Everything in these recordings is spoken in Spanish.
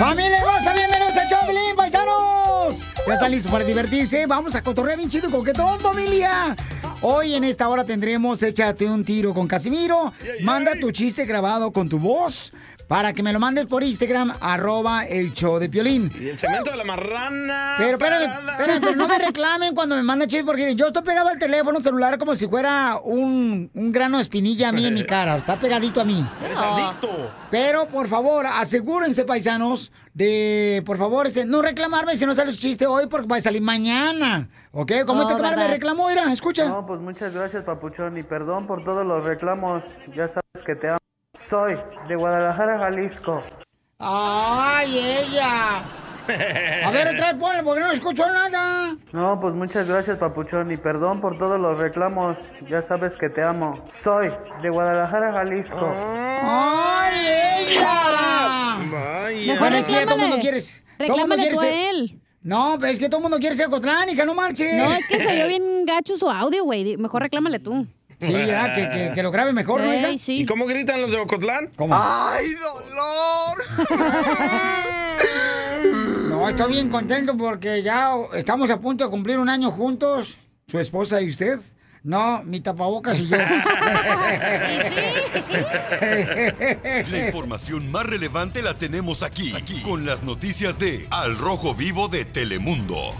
¡Familia hermosa! ¡Bienvenidos a Choplin, paisanos! ¿Ya están listos para divertirse? Vamos a cotorrear bien chido y coquetón, familia. Hoy en esta hora tendremos Échate un tiro con Casimiro. Manda tu chiste grabado con tu voz para que me lo mandes por Instagram, arroba el show de Piolín. Y el cemento de la marrana. Pero espérame, espérame, pero no me reclamen cuando me mandan chistes porque yo estoy pegado al teléfono celular como si fuera un, un grano de espinilla a mí en mi cara. Está pegadito a mí. Eres adicto. Pero por favor, asegúrense, paisanos, de por favor, este, no reclamarme si no sale su chiste hoy porque va a salir mañana. ¿Ok? Como Oh, este camarada me reclamó, mira, escucha. No, pues muchas gracias, papuchón, y perdón por todos los reclamos. Ya sabes que te amo. Soy de Guadalajara, Jalisco. ¡Ay, ella! A ver, otra vez ponle porque no escucho nada. No, pues muchas gracias, papuchón, y perdón por todos los reclamos. Ya sabes que te amo. Soy de Guadalajara, Jalisco. ¡Ay, ella! Vaya. Bueno, es que ya todo el mundo reclámale. quiere. Todo el mundo Reclámale quiere tú a él. No, es que todo el mundo quiere ser Cotlán, hija, no marches. No, es que salió bien gacho su audio, güey. Mejor reclámale tú. Sí, ya, que, que, que lo grabe mejor, ¿no, hija? Ey, sí. ¿Y cómo gritan los de Ocotlán? ¿Cómo? ¡Ay, dolor! No, estoy bien contento porque ya estamos a punto de cumplir un año juntos, su esposa y usted. No, mi tapabocas y yo. La información más relevante la tenemos aquí, aquí, con las noticias de Al Rojo Vivo de Telemundo.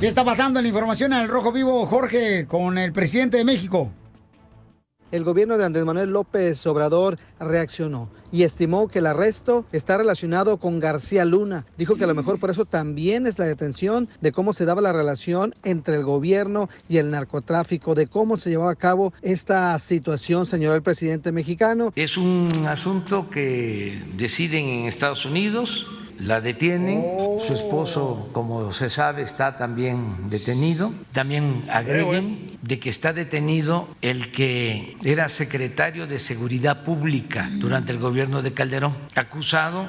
¿Qué está pasando en la información al Rojo Vivo, Jorge, con el presidente de México? El gobierno de Andrés Manuel López Obrador reaccionó y estimó que el arresto está relacionado con García Luna. Dijo que a lo mejor por eso también es la detención de cómo se daba la relación entre el gobierno y el narcotráfico, de cómo se llevaba a cabo esta situación, señor el presidente mexicano. Es un asunto que deciden en Estados Unidos, la detienen, su esposo, como se sabe, está también detenido. También agreguen de que está detenido el que era secretario de Seguridad Pública durante el gobierno de Calderón, acusado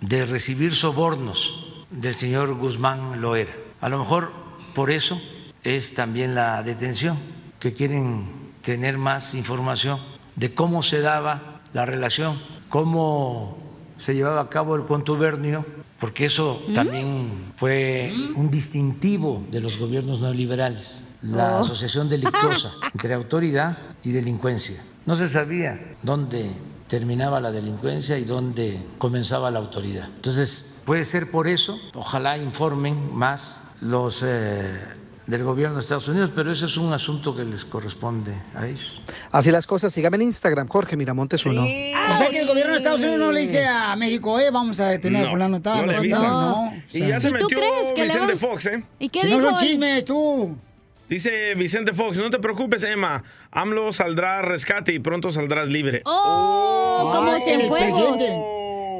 de recibir sobornos del señor Guzmán Loera. A lo mejor por eso es también la detención, que quieren tener más información de cómo se daba la relación, cómo se llevaba a cabo el contubernio, porque eso también fue un distintivo de los gobiernos neoliberales, la Oh. asociación delictuosa entre autoridad y delincuencia. No se sabía dónde terminaba la delincuencia y dónde comenzaba la autoridad. Entonces, puede ser por eso, ojalá informen más los eh, del gobierno de Estados Unidos, pero ese es un asunto que les corresponde a ellos. Así las cosas, sígame en Instagram, Jorge Miramontes uno. O sea que el gobierno de Estados Unidos no le dice a México, eh, vamos a detener a No, fulano tal, no no. Y ya se ¿Y tú metió crees que le Vicente Fox, ¿eh? ¿Y qué Si dijo? no son chismes, tú. Dice Vicente Fox, no te preocupes, Emma. AMLO saldrá a rescate y pronto saldrás libre. ¡Oh! Como Ay, el Cienfuegos. presidente.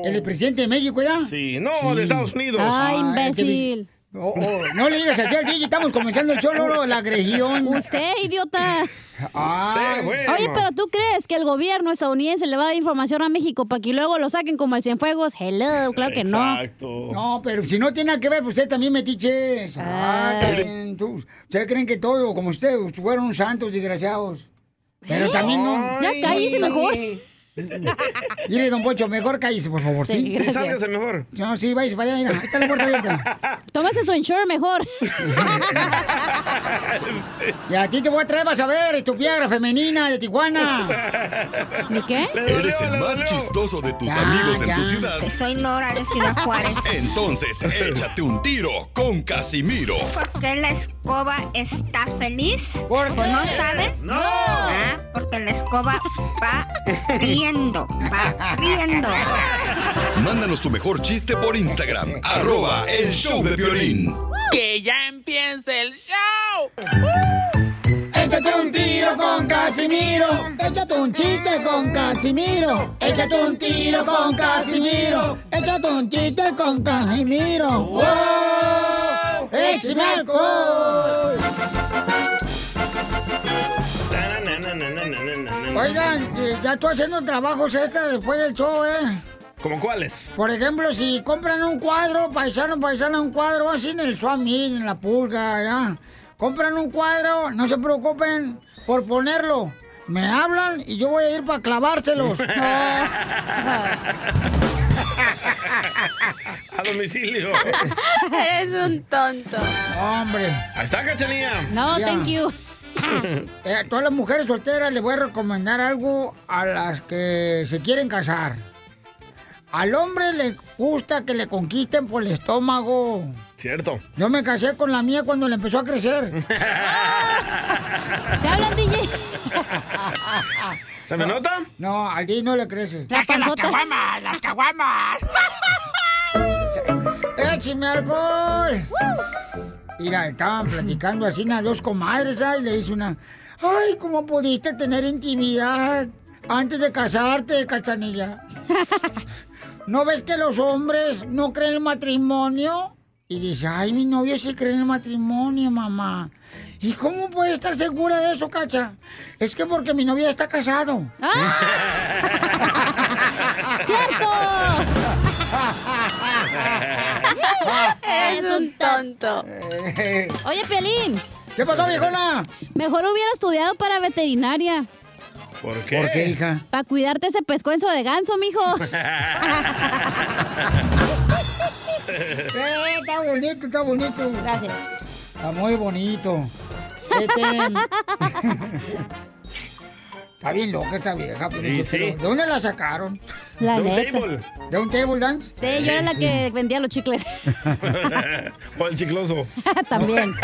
El presidente de México, ¿ya? Sí, no, Sí. de Estados Unidos. Ay, Ay, imbécil. Oh, oh, no le digas así al DJ, estamos comenzando el show, Lolo, la agresión. Usted, idiota. Ay, Sí, güey. Oye, pero ¿tú crees que el gobierno estadounidense le va a dar información a México para que luego lo saquen como el Cienfuegos? Hello, claro que no. Exacto. No, pero si no tiene nada que ver, pues usted también metiches. Ah, también, tú- Ustedes creen que todo, como ustedes, fueron santos desgraciados. Pero también no. Ya cállese mejor. Mire, don Pocho, mejor cállese, por favor, Sí, ¿sí? Sálgase mejor. No, sí, váyase para allá, mira, ahí está la puerta abierta. Tómese su insure mejor. Y a ti te voy a traer, vas a ver, tu piedra femenina de Tijuana. ¿Ni qué? Eres el más chistoso de tus Ya, amigos en ya. tu ciudad. Soy Nora de Ciudad Juárez. Entonces, échate un tiro con Casimiro. ¿Por qué la escoba está feliz? ¿Por ¿O qué? no saben? ¡No! Ah, porque la escoba va riendo, va riendo. Mándanos tu mejor chiste por Instagram, arroba el show de violín. ¡Que ya empiece el show! Échate un tiro con Casimiro. Échate un chiste con Casimiro. Échate un tiro con Casimiro. Échate un chiste con Casimiro. ¡Wow! ¡Échame alcohol! Oigan, eh, ya estoy haciendo trabajos extra después del show, ¿eh? ¿Cómo cuáles? Por ejemplo, si compran un cuadro, paisano, paisano, un cuadro así en el Swami, en la pulga, ya. Compran un cuadro, no se preocupen por ponerlo. Me hablan y yo voy a ir para clavárselos. domicilio. Eres un tonto. Hombre. Ahí está, cachanilla. No, thank you. Eh, a todas las mujeres solteras les voy a recomendar algo a las que se quieren casar. Al hombre le gusta que le conquisten por el estómago. Cierto. Yo me casé con la mía cuando le empezó a crecer. ¿Te hablan, DJ? ¿Se me nota? No, al DJ no le crece. La panzota. ¡Las caguamas! ¡Écheme alcohol! Mira, estaban platicando así las dos comadres, ¿sabes? Y le dice una, ay, ¿cómo pudiste tener intimidad antes de casarte, cachanilla? ¿No ves que los hombres no creen en el matrimonio? Y dice, ay, mi novio sí cree en el matrimonio, mamá. ¿Y cómo puede estar segura de eso, cacha? Es que porque mi novia está casado. ¡Cierto! Eres un tonto. Oye, Pelín. ¿Qué pasó, viejona? Mejor hubiera estudiado para veterinaria. ¿Por qué? ¿Por qué, hija? Para cuidarte ese pescuenzo de ganso, mijo. Eh, está bonito, está bonito. Gracias. Está muy bonito. Este... está bien loca esta vieja, pero Sí, eso, sí. pero ¿de dónde la sacaron? La De un table. ¿De un table dance? Sí, yo era la que vendía los chicles. o el chicloso. También.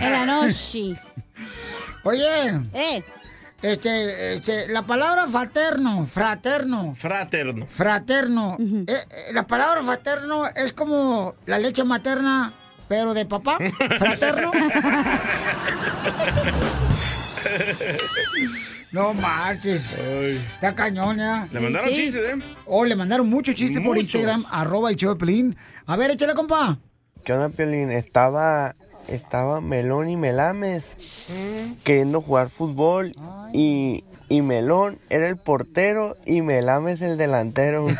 En la noche. Oye, Eh, este, este, la palabra fraterno, fraterno, Fraterno. fraterno. eh, eh, la palabra fraterno es como la leche materna, pero de papá. Fraterno. No marches. Ay. Está cañón, ¿ya? Le mandaron Sí. chistes, ¿eh? Oh, le mandaron muchos chistes por. Instagram, arroba el show de Pelín. A ver, échale, compa. ¿Qué onda, Piolín? Estaba, estaba Melón y Melames queriendo jugar fútbol y, y Melón era el portero y Melames el delantero.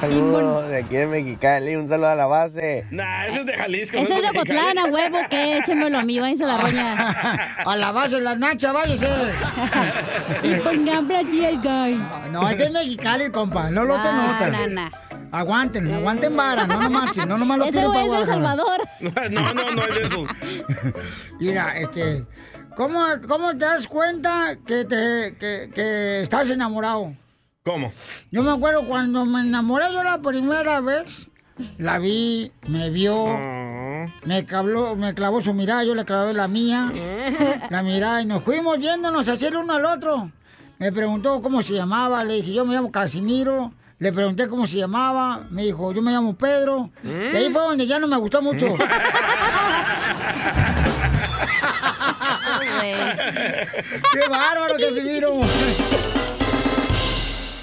Saludo de aquí de Mexicali, un saludo a la base. Nah, ese es de Jalisco. ese no es de. Ocotlán, a huevo, que échemelo a mí, váyanse a la roña. A la base, la nacha, váyase. Y por habla aquí el guy. No, ese es mexicali, compa. No lo se nota. na, na. Aguanten, aguanten vara, no no marchen, no nomás lo Ese güey para es de El. Salvador. No, no, no es de esos. Mira, este, ¿cómo, ¿cómo te das cuenta que, te, que, que estás enamorado? ¿Cómo? Yo me acuerdo cuando me enamoré yo la primera vez, la vi, me vio, Oh. me, clavó, me clavó su mirada, yo le clavé la mía, la mirada, y nos fuimos viéndonos hacia el uno al otro. Me preguntó cómo se llamaba, le dije, yo me llamo Casimiro. Le pregunté cómo se llamaba, me dijo, yo me llamo Pedro. Y ahí fue donde ya no me gustó mucho. ¡Qué bárbaro, Casimiro!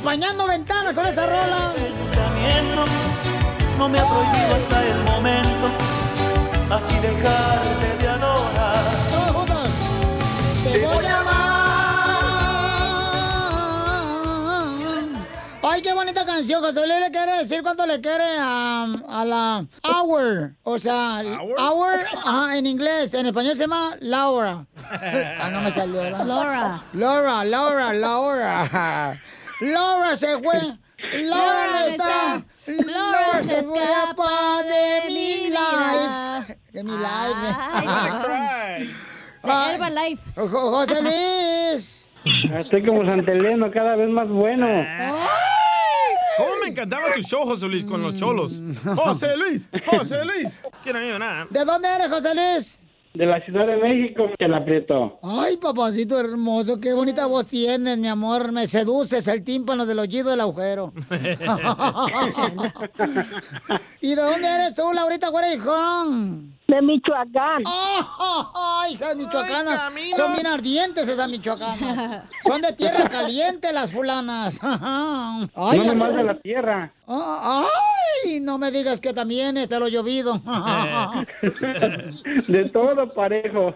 Empañando ventanas con esa rola. pensamiento no me ha prohibido hasta el momento así dejarte de adorar. Todos juntos. Te voy a amar. Ay, qué bonita canción. José Luis le quiere decir cuánto le quiere a, a la Hour. O sea, Hour, ajá, en inglés. En español se llama Laura. Ah, no me salió, ¿verdad? Laura. Laura, Laura, Laura. Laura se fue. Laura está. Laura se escapa de mi vida. De mi life. Ay, De Ay. Herbalife. Jo- José Luis. Estoy como Santeleno, cada vez más bueno. ¿Cómo me encantaba tu show, José Luis, con los cholos? José Luis, José Luis. ¿Quién no nada? ¿De dónde eres, José Luis? De la Ciudad de México, que la aprieto. Ay, papacito hermoso, qué bonita voz tienes, mi amor. Me seduces el tímpano del oído del agujero. ¿Y de dónde eres tú, Laurita Guarejón? De Michoacán. ¡Ay, esas michoacanas! Son bien ardientes esas michoacanas. Son de tierra caliente las fulanas. Ay, no ay. de la tierra. Ah, ¡Ay! No me digas que también es de lo llovido. De todo parejo.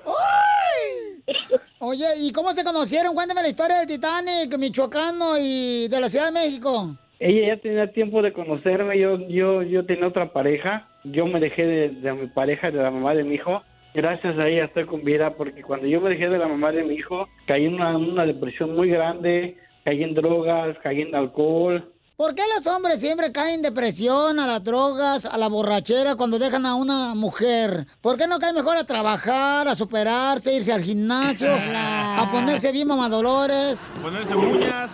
Oye, ¿y cómo se conocieron? Cuéntame la historia del Titanic, michoacano y de la Ciudad de México. Ella ya tenía tiempo de conocerme, yo yo yo tenía otra pareja, yo me dejé de, de mi pareja, de la mamá de mi hijo, gracias a ella estoy con vida, porque cuando yo me dejé de la mamá de mi hijo, caí en una, una depresión muy grande, caí en drogas, caí en alcohol, ¿Por qué los hombres siempre caen en depresión, a las drogas, a la borrachera cuando dejan a una mujer? ¿Por qué no caen mejor a trabajar, a superarse, irse al gimnasio, a ponerse bien mamadolores? Ponerse uñas.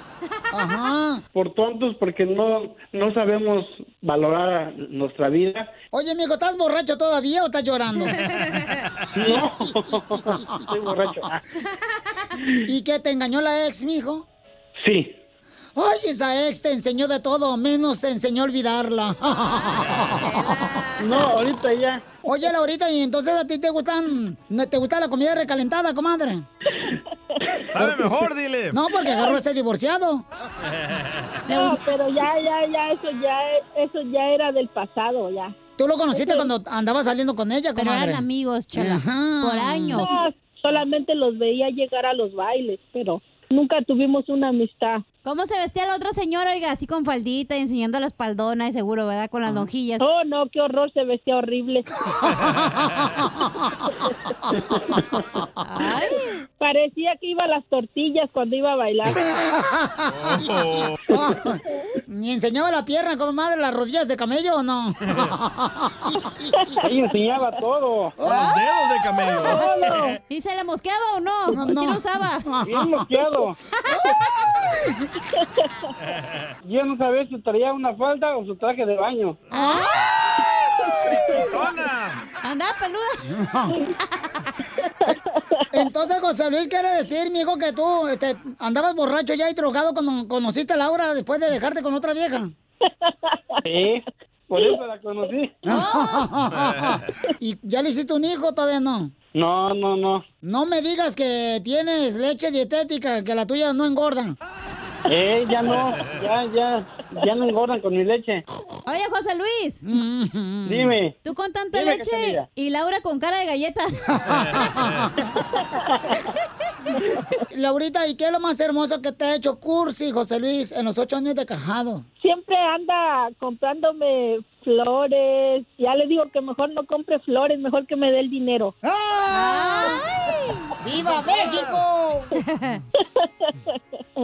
Ajá. por tontos, porque no, no sabemos valorar nuestra vida. Oye, mijo, ¿estás borracho todavía o estás llorando? No, estoy borracho. ¿Y qué, te engañó la ex, mijo? Sí, Ay, esa ex te enseñó de todo, menos te enseñó a olvidarla. no, ahorita ya. Oye, Laurita, ¿y entonces a ti te gustan, te gusta la comida recalentada, comadre? Sabe mejor, dile. No, porque agarró este divorciado. No, pero ya, ya, ya, eso ya, eso ya era del pasado, ya. ¿Tú lo conociste cuando andabas saliendo con ella, Pero comadre? eran amigos, chala. Ajá. Por años. No, solamente los veía llegar a los bailes, pero nunca tuvimos una amistad. ¿Cómo se vestía la otra señora, oiga? Así con faldita y enseñando la espaldona, y seguro, ¿verdad? Con las lonjillas. Oh, no, qué horror, se vestía horrible. Parecía que iba a las tortillas cuando iba a bailar. ¿Ni enseñaba la pierna, comadre, las rodillas de camello o no? Ahí enseñaba todo. Los dedos de camello. ¿Y se le mosqueaba o no? No, ¿Sí no. lo usaba? Bien mosqueado. Yo no sabía si traía una falda o su traje de baño. Anda, peluda. Entonces, José Luis quiere decir, mijo, que tú este, andabas borracho ya y drogado cuando conociste a Laura después de dejarte con otra vieja. Sí, por eso la conocí. ¿Y ya le hiciste un hijo todavía no? No, no, no. No me digas que tienes leche dietética, que la tuya no engorda. Eh, ya no, ya, ya, ya no engordan con mi leche. Oye, José Luis. Dime. Tú con tanta Dime, leche y Laura con cara de galleta. Laurita, ¿y qué es lo más hermoso que te ha hecho Cursi, José Luis, en los ocho años de cajado? Siempre anda comprándome flores. Ya le digo que mejor no compre flores, mejor que me dé el dinero. ¡Ay! ¡Viva México!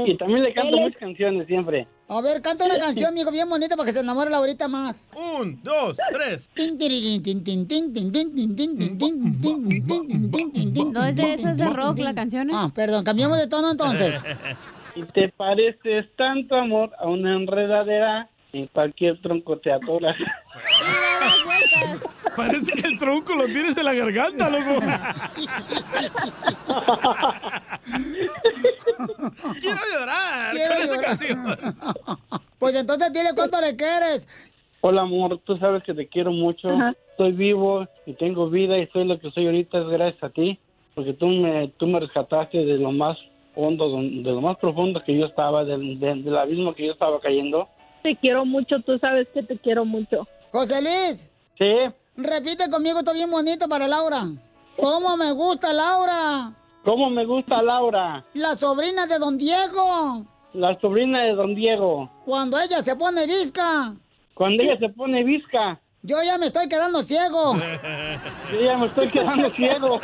y también le canto muchas canciones siempre. A ver, canta una canción, amigo, bien bonita para que se enamore la ahorita más. Un, dos, tres. No es de eso, es de rock la canción. Ah, perdón, cambiamos de tono entonces. ¿Y te pareces tanto amor a una enredadera? En cualquier tronco te atoras. Parece que el tronco lo tienes en la garganta, loco. Quiero llorar Quiero con esa llorar. canción. Pues entonces dile cuánto le quieres. Hola amor, tú sabes que te quiero mucho. Estoy vivo y tengo vida y soy lo que soy ahorita es gracias a ti, porque tú me, tú me rescataste de lo más hondo, de lo más profundo que yo estaba, del, del- del abismo que yo estaba cayendo. Te quiero mucho, tú sabes que te quiero mucho. José Luis. Sí. Repite conmigo, esto bien bonito para Laura. ¿Cómo me gusta Laura? ¿Cómo me gusta Laura? La sobrina de don Diego. La sobrina de don Diego. Cuando ella se pone visca. Cuando ella se pone visca. Yo ya me estoy quedando ciego. Yo ya me estoy quedando ciego.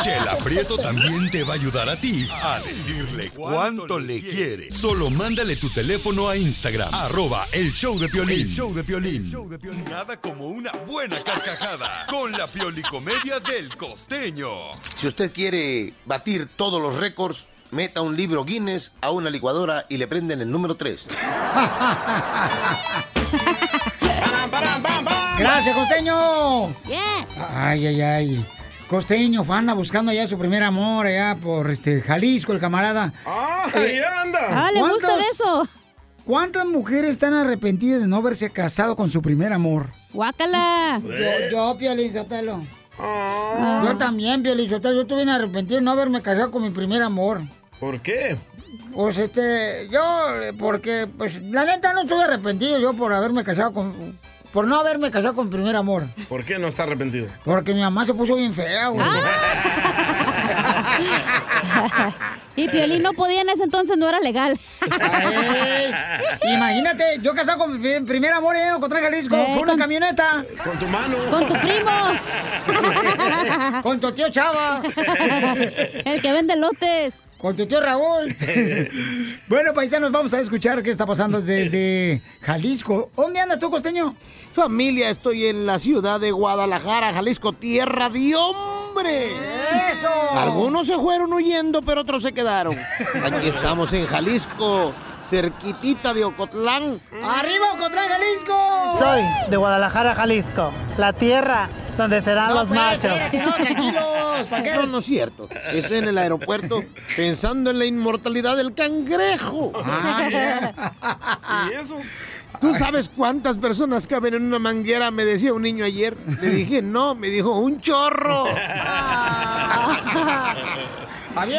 Chela Prieto también te va a ayudar a ti a decirle cuánto le quiere. Solo mándale tu teléfono a Instagram, arroba el show de Piolín. El show de Piolín. Nada como una buena carcajada con la piolicomedia del costeño. Si usted quiere batir todos los récords, meta un libro Guinness a una licuadora y le prenden el número 3. Gracias, costeño. Yes. Ay, ay, ay. Costeño, anda buscando ya su primer amor allá por este Jalisco, el camarada. ¡Ah, Eh, ahí anda! Ah, le gusta ¿cuántos- de eso. ¿cuántas mujeres están arrepentidas de no haberse casado con su primer amor? ¡Guácala! Yo, yo, Piolín Sotelo. Yo también, Piolín Sotelo. Yo estuve bien arrepentido de no haberme casado con mi primer amor. ¿Por qué? Pues este, yo, eh, porque, pues, la neta no estuve arrepentido yo por haberme casado con, por no haberme casado con primer amor. ¿Por qué no está arrepentido? Porque mi mamá se puso bien fea, güey. y Piolín no podía en ese entonces, no era legal. Ay, imagínate, yo casado con mi primer amor en Ocotlán, Jalisco, Eh, fue una con- camioneta. Con tu mano. Con tu primo. con tu tío Chava. El que vende lotes. Con tu tío Raúl. bueno, paisanos, vamos a escuchar qué está pasando desde Jalisco. ¿Dónde andas tú, costeño? Familia, estoy en la ciudad de Guadalajara, Jalisco, tierra de hombres. ¡Eso! Algunos se fueron huyendo, pero otros se quedaron. Aquí estamos en Jalisco, cerquitita de Ocotlán. ¡Arriba, Ocotlán, Jalisco! Soy de Guadalajara, Jalisco, la tierra donde serán No, los pues, machos. espérate, no, tranquilos, ¿para qué? No, no es cierto. Estoy en el aeropuerto pensando en la inmortalidad del cangrejo. Ah, ¿Y eso? ¿Tú sabes cuántas personas caben en una manguera? Me decía un niño ayer. Le dije, no, me dijo, un chorro.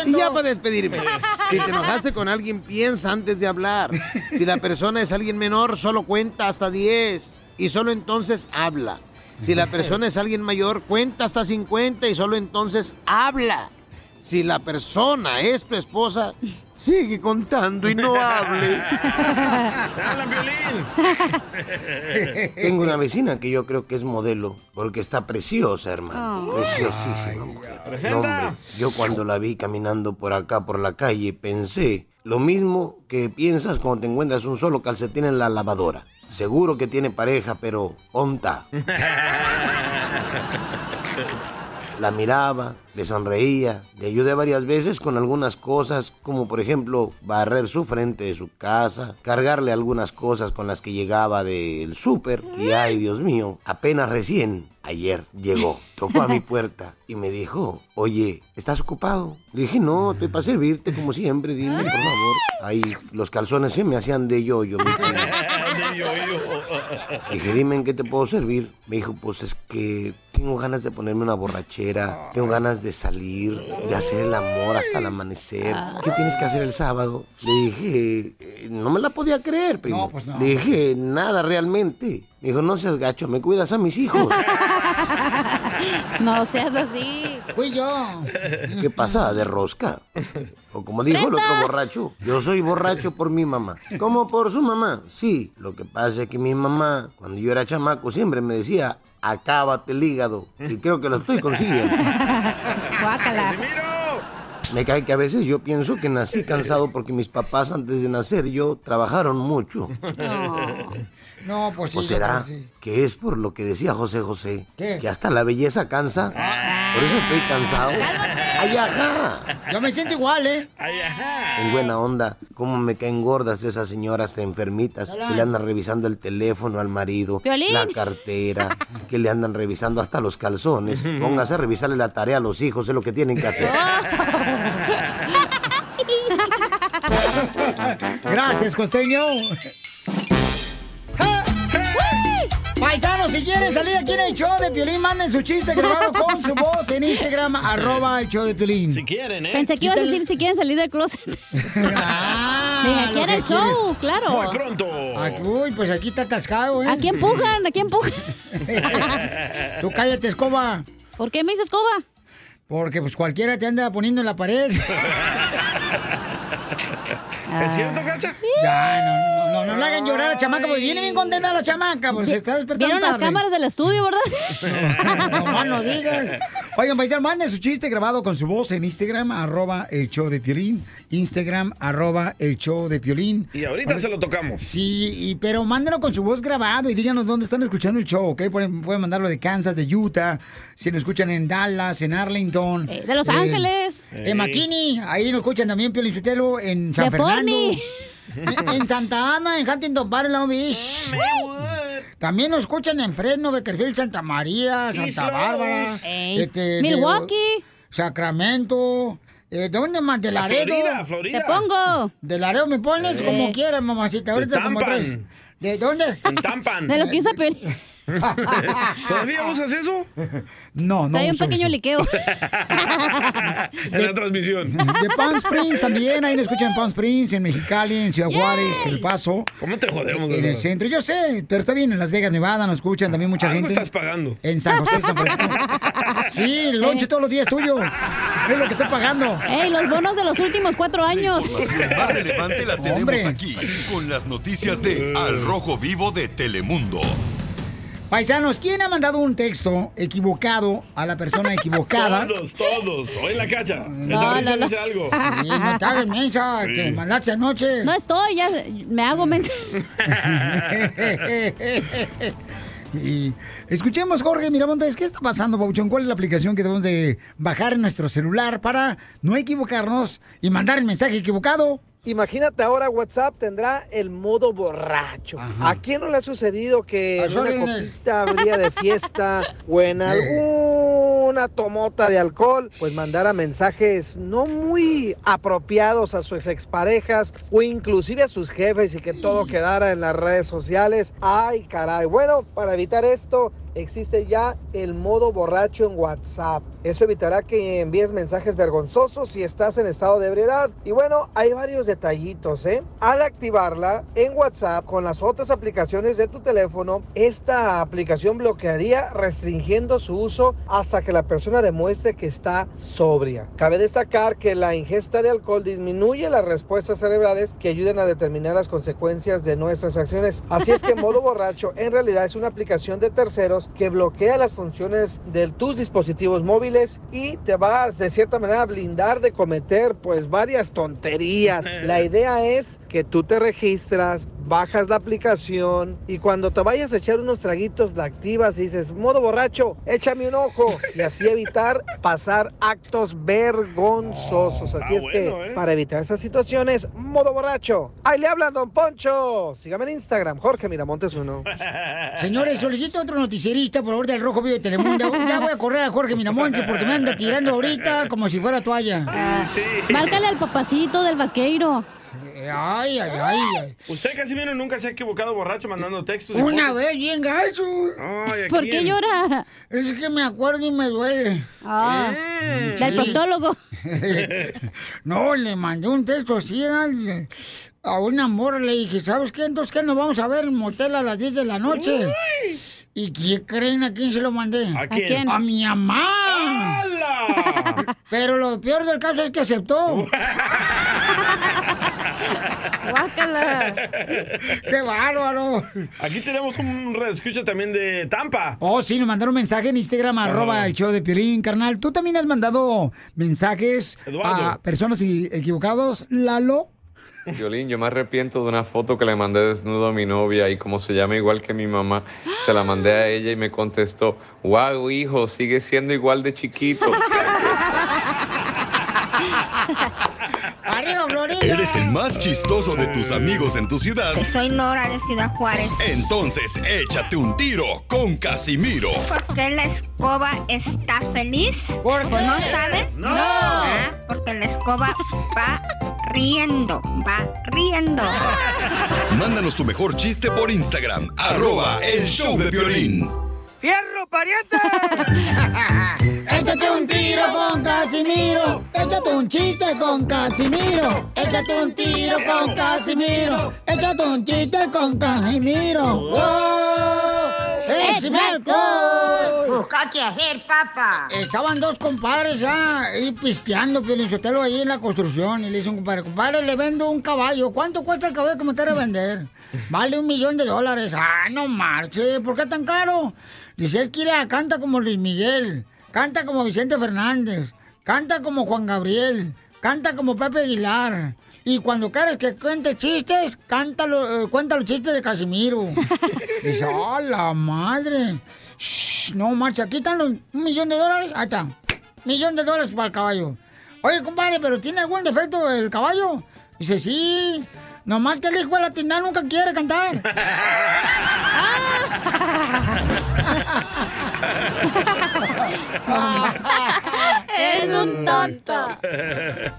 Y ya para despedirme. Si te enojaste con alguien, piensa antes de hablar. Si la persona es alguien menor, solo cuenta hasta 10. Y solo entonces habla. Si la persona es alguien mayor, cuenta hasta 50 y solo entonces habla. Si la persona es tu esposa, sigue contando y no hable. Tengo una vecina que yo creo que es modelo, porque está preciosa, hermano. Oh. Preciosísima mujer. No, hombre, yo cuando la vi caminando por acá, por la calle, pensé lo mismo que piensas cuando te encuentras un solo calcetín en la lavadora. Seguro que tiene pareja, pero onta. La miraba, le sonreía, le ayudé varias veces con algunas cosas, como por ejemplo barrer su frente de su casa, cargarle algunas cosas con las que llegaba del súper. Y ay, Dios mío, apenas recién, ayer llegó, tocó a mi puerta y me dijo, oye, ¿estás ocupado? Le dije, no, estoy para servirte como siempre, dime por favor. Ahí los calzones se me hacían de yoyo, mi primo. Dije, dime en qué te puedo servir. Me dijo, pues es que tengo ganas de ponerme una borrachera, tengo ganas de salir, de hacer el amor hasta el amanecer. ¿Qué tienes que hacer el sábado? Le dije, eh, no me la podía creer, primo. No, pues no. Le dije, nada realmente. Me dijo, no seas gacho, me cuidas a mis hijos. No seas así. Fui yo. ¿Qué pasa? ¿De rosca? O como dijo el otro borracho, yo soy borracho por mi mamá. ¿Cómo por su mamá? Sí, lo que pasa es que mi mamá, cuando yo era chamaco, siempre me decía, acábate el hígado. Y creo que lo estoy consiguiendo. Me cae que a veces yo pienso que nací cansado porque mis papás antes de nacer yo trabajaron mucho. No, pues sí. ¿O será que sí. que es por lo que decía José José? ¿Qué? Que hasta la belleza cansa. Por eso estoy cansado. ¡Ay, ajá! Yo me siento igual, ¿eh? En buena onda, cómo me caen gordas esas señoras enfermitas que le andan revisando el teléfono al marido, Piolín. la cartera, que le andan revisando hasta los calzones. Póngase a revisarle la tarea a los hijos, es lo que tienen que hacer. Gracias, costeño. Paisanos, si quieren salir aquí en el show de Piolín, manden su chiste grabado con su voz en Instagram, arroba el show de Piolín. Si quieren, ¿eh? Pensé que ibas a decir si quieren salir del closet. Ah, Dije, aquí que el show, quieres. claro. Muy pronto. Ah, Uy, pues aquí está atascado, ¿eh? Aquí empujan, aquí empujan. Tú cállate, escoba. ¿Por qué me dices escoba? Porque pues cualquiera te anda poniendo en la pared. ¿Es cierto, Cacha? Ya, no, no, no, no le hagan llorar a la chamaca, porque viene bien contenta la chamaca, porque se está despertando ¿Vieron las cámaras del estudio, verdad? No no digan. Oigan, paisano, manden su chiste grabado con su voz en Instagram, arroba el show de Piolín. Instagram, arroba el show de Piolín. Y ahorita se lo tocamos. Sí, y, pero mándenlo con su voz grabado y díganos dónde están escuchando el show, ¿ok? Pueden, pueden mandarlo de Kansas, de Utah, si nos escuchan en Dallas, en Arlington. Eh, de Los Ángeles. En McKinney, ahí nos escuchan también Piolín Sotelo, en San Fernando. En, en Santa Ana, en Huntington Park, Long Beach. También nos escuchan en Fresno, Beckerfield, Santa María, Santa. Bárbara. Este, de- Milwaukee. Sacramento, Eh, ¿De dónde más? De La Laredo. Florida, Florida. Te pongo. De Laredo me pones Eh. como quieras, mamacita. Ahorita como tres. ¿De dónde? En Tampan. De lo que usa Piolín. ¿Todavía usas eso? No, no. Trae un pequeño eso. liqueo. En la transmisión. De Palm Springs también, ahí nos escuchan en Palm Springs, en Mexicali, en Ciudad Juárez, El Paso. ¿Cómo te jodemos? de En el centro, yo sé, pero está bien, en Las Vegas, Nevada, nos escuchan también mucha Algo gente. estás pagando. En San José, San Francisco. Sí, el lonche todos los días tuyo. Es lo que estoy pagando. ¡Ey, los bonos de los últimos cuatro años! más relevante la tenemos Hombre. aquí con las noticias de Al Rojo Vivo de Telemundo. Paisanos, ¿quién ha mandado un texto equivocado a la persona equivocada? Todos, todos. Hoy en la cacha. No, no, no. dice algo. Sí, no te hagas mensa, Sí. que mandaste anoche. No estoy, ya me hago mente. Y escuchemos, Jorge Miramontes, ¿qué está pasando, Pauchón? ¿Cuál es la aplicación que debemos de bajar en nuestro celular para no equivocarnos y mandar el mensaje equivocado? Imagínate ahora WhatsApp tendrá el modo borracho. ¿A quién no le ha sucedido que en una copita habría de fiesta o en alguna tomota de alcohol, pues mandara mensajes no muy apropiados a sus exparejas o inclusive a sus jefes y que todo quedara en las redes sociales? Ay, caray. Bueno, para evitar esto, existe ya el modo borracho en WhatsApp. Eso evitará que envíes mensajes vergonzosos si estás en estado de ebriedad. Y bueno, hay varios detallitos, ¿eh? Al activarla en WhatsApp con las otras aplicaciones de tu teléfono, esta aplicación bloquearía restringiendo su uso hasta que la persona demuestre que está sobria. Cabe destacar que la ingesta de alcohol disminuye las respuestas cerebrales que ayudan a determinar las consecuencias de nuestras acciones. Así es que modo borracho en realidad es una aplicación de terceros que bloquea las funciones de tus dispositivos móviles y te va de cierta manera a blindar de cometer pues varias tonterías. La idea es que tú te registras, bajas la aplicación y cuando te vayas a echar unos traguitos la activas y dices, modo borracho, échame un ojo y así evitar pasar actos vergonzosos. Así es que ¿eh? para evitar esas situaciones, modo borracho. Ahí le hablan, don Poncho. Sígame en Instagram, Jorge Miramontes uno. Señores, solicito otro noticierista por favor del Rojo Vivo de Telemundo. Ya voy a correr a Jorge Miramontes porque me anda tirando ahorita como si fuera toalla. Márcale al papacito del vaqueiro. Ay, ay, ay. ay. ¿Usted, Casimiro, nunca se ha equivocado borracho mandando textos? Una vez bien gacho. Ay, ¿a ¿Por qué llora? Es que me acuerdo y me duele. Ah, Mm. del Sí. proctólogo. no, le mandé un texto así al- a una morra. Le dije, ¿sabes qué? Entonces, ¿qué? Nos vamos a ver en motel a las 10 de la noche. ¿Y quién creen a quién se lo mandé? ¿A quién? quién? A mi mamá. ¡Hala! Pero lo peor del caso es que aceptó. Guácala. ¡Qué bárbaro! Aquí tenemos un reescucha también de Tampa. Oh, sí, nos mandaron mensaje en Instagram, arroba el show de Piolín, carnal. ¿Tú también has mandado mensajes Eduardo. a personas equivocados, Lalo? Violín, yo me arrepiento de una foto que le mandé desnudo a mi novia y como se llama igual que mi mamá, se la mandé a ella y me contestó, wow, hijo, sigue siendo igual de chiquito. ¡Arriba, Florida! Eres el más chistoso de tus amigos en tu ciudad. Soy Nora de Ciudad Juárez. Entonces, échate un tiro con Casimiro. ¿Por qué la escoba está feliz? ¿Por qué? ¿O no sabe? No. Ah, porque la escoba va riendo, va riendo. Mándanos tu mejor chiste por Instagram, arroba el show de violín. ¡Fierro, pariente! Échate un tiro con Casimiro. Échate un chiste con Casimiro. Échate un tiro con Casimiro. Échate un chiste con Casimiro. ¡Wow! ¡Échame alcohol! Busca qué hacer, papá. Estaban dos compadres ya ahí pisteando, Sotelo ahí en la construcción. Y le dice un compadre, compadre, le vendo un caballo. ¿Cuánto cuesta el caballo que me quiere vender? Vale un millón de dólares. Ah, no marche. ¿Por qué tan caro? Dice, es que mira, canta como Luis Miguel. Canta como Vicente Fernández. Canta como Juan Gabriel. Canta como Pepe Aguilar. Y cuando quieres que cuente chistes, cántalo, eh, cuenta los chistes de Casimiro. Dice, ¡oh, la madre! Shh, no, marcha, aquí están los, un millón de dólares. Ahí está. Millón de dólares para el caballo. Oye, compadre, ¿pero tiene algún defecto el caballo? Dice, sí. Nomás que el hijo de la tienda nunca quiere cantar. Eres un tonto.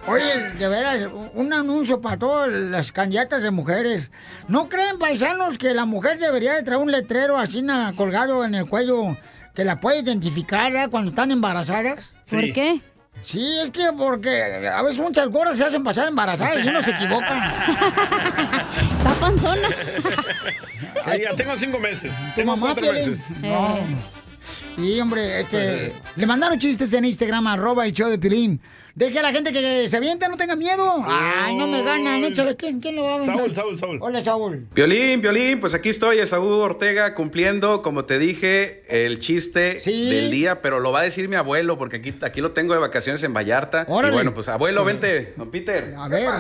Oye, de veras, un- un anuncio para todas las candidatas de mujeres. ¿No creen, paisanos, que la mujer debería de traer un letrero así colgado en el cuello que la puede identificar cuando están embarazadas? ¿Por qué? Sí, es que porque a veces muchas gordas se hacen pasar embarazadas y uno se equivoca. Está panzona. Sí, ya tengo cinco meses. ¿Tu Tengo mamá, cuatro meses. No. Sí, hombre, este... Le mandaron chistes en Instagram, arroba el show de Pilín. Deje a la gente que se avienta, no tenga miedo. Ay, no me ganan, échale. ¿Quién, quién lo va a aventar? Saúl, Saúl, Saúl. Hola, Saúl. Violín, Violín, pues aquí estoy, Esaú Ortega, cumpliendo, como te dije, el chiste del día, pero lo va a decir mi abuelo, porque aquí, aquí lo tengo de vacaciones en Vallarta. Órale. Y bueno, pues abuelo, vente, don Peter. A ver.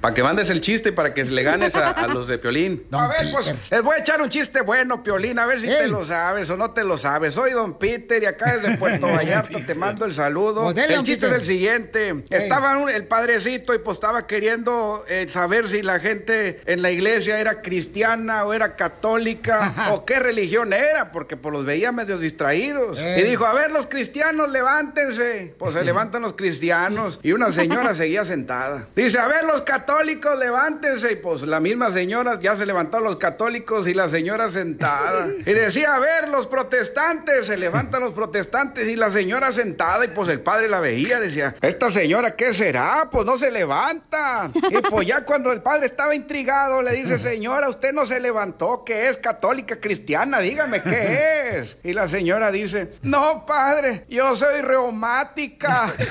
Para que mandes el chiste y para que le ganes a, a los de Piolín. a ver, pues les voy a echar un chiste bueno, Piolín, a ver si te lo sabes o no te lo sabes. Soy Don Peter y acá desde Puerto Vallarta te mando el saludo. Pues dele, el chiste Peter. es el siguiente. Estaba un- el padrecito y pues estaba queriendo eh, saber si la gente en la iglesia era cristiana o era católica o qué religión era, porque pues los veía medio distraídos. Y dijo, a ver los cristianos, levántense. Pues se levantan los cristianos y una señora seguía sentada. Dice, a ver los católicos, levántense. Y pues la misma señora ya se levantó los católicos y la señora sentada. Y decía, a ver los protestantes, se levantan los protestantes y la señora sentada. Y pues el padre la veía, decía, esta señora, ¿qué será? Pues no se levanta. Y pues ya cuando el padre estaba intrigado, le dice, señora, usted no se levantó, ¿qué es católica cristiana? Dígame qué es. Y la señora dice, no, padre, yo soy reumática.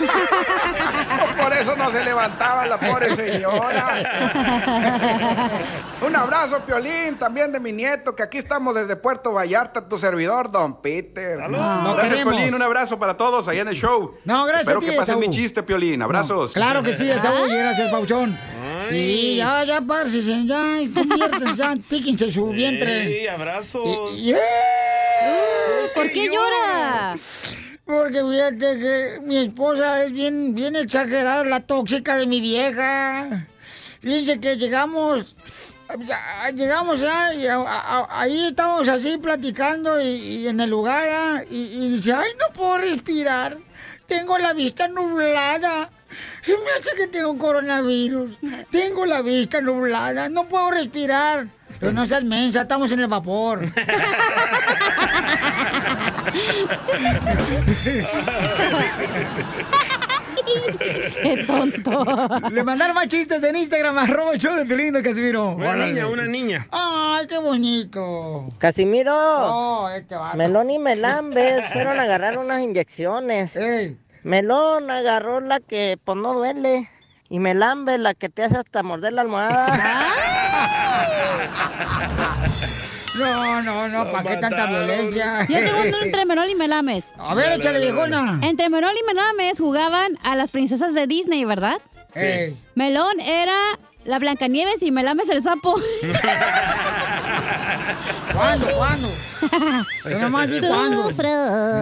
Pues por eso no se levantaba la pobre señora. Un abrazo, Piolín, también de mi nieto, que aquí estamos desde Puerto Vallarta, tu servidor, Don Peter. No gracias, queremos. Piolín. Un abrazo para todos allá en el show. No, gracias Espero a ti, que pasen mi chiste, Piolín. Abrazos. Claro que sí, Saúl, y gracias, Pauchón. Y ya, ya, pársense, ya, convierten, ya, píquense su vientre. Sí, abrazos. Y- y- ¿Por qué llora? Porque fíjate que mi esposa es bien, bien exagerada, la tóxica de mi vieja. Fíjense que llegamos, ya, llegamos ya, y a- a- ahí estamos así platicando y, y en el lugar, ah, y, y dice, ay, no puedo respirar, tengo la vista nublada. Se me hace que tengo coronavirus. Tengo la vista nublada. No puedo respirar. Pero no seas mensa, estamos en el vapor. Qué tonto. Le mandaron más chistes en Instagram, arroba el show de Pelín, don Casimiro. Una Órale. niña, una niña. Ay, qué bonito. Casimiro, Oh, este vato. Melón y Melambes fueron a agarrar unas inyecciones. Melón agarró la que pues no duele. Y Melambes la que te hace hasta morder la almohada. No, no, no, ¿para qué tanta violencia? Yo tengo uno entre Menol y Melames. A ver, échale, viejona. Entre Menol y Melames jugaban a las princesas de Disney, ¿verdad? Sí. Melón era la Blancanieves y Melames el sapo. ¿Cuándo, cuándo? Yo nomás di cuándo. Sufro.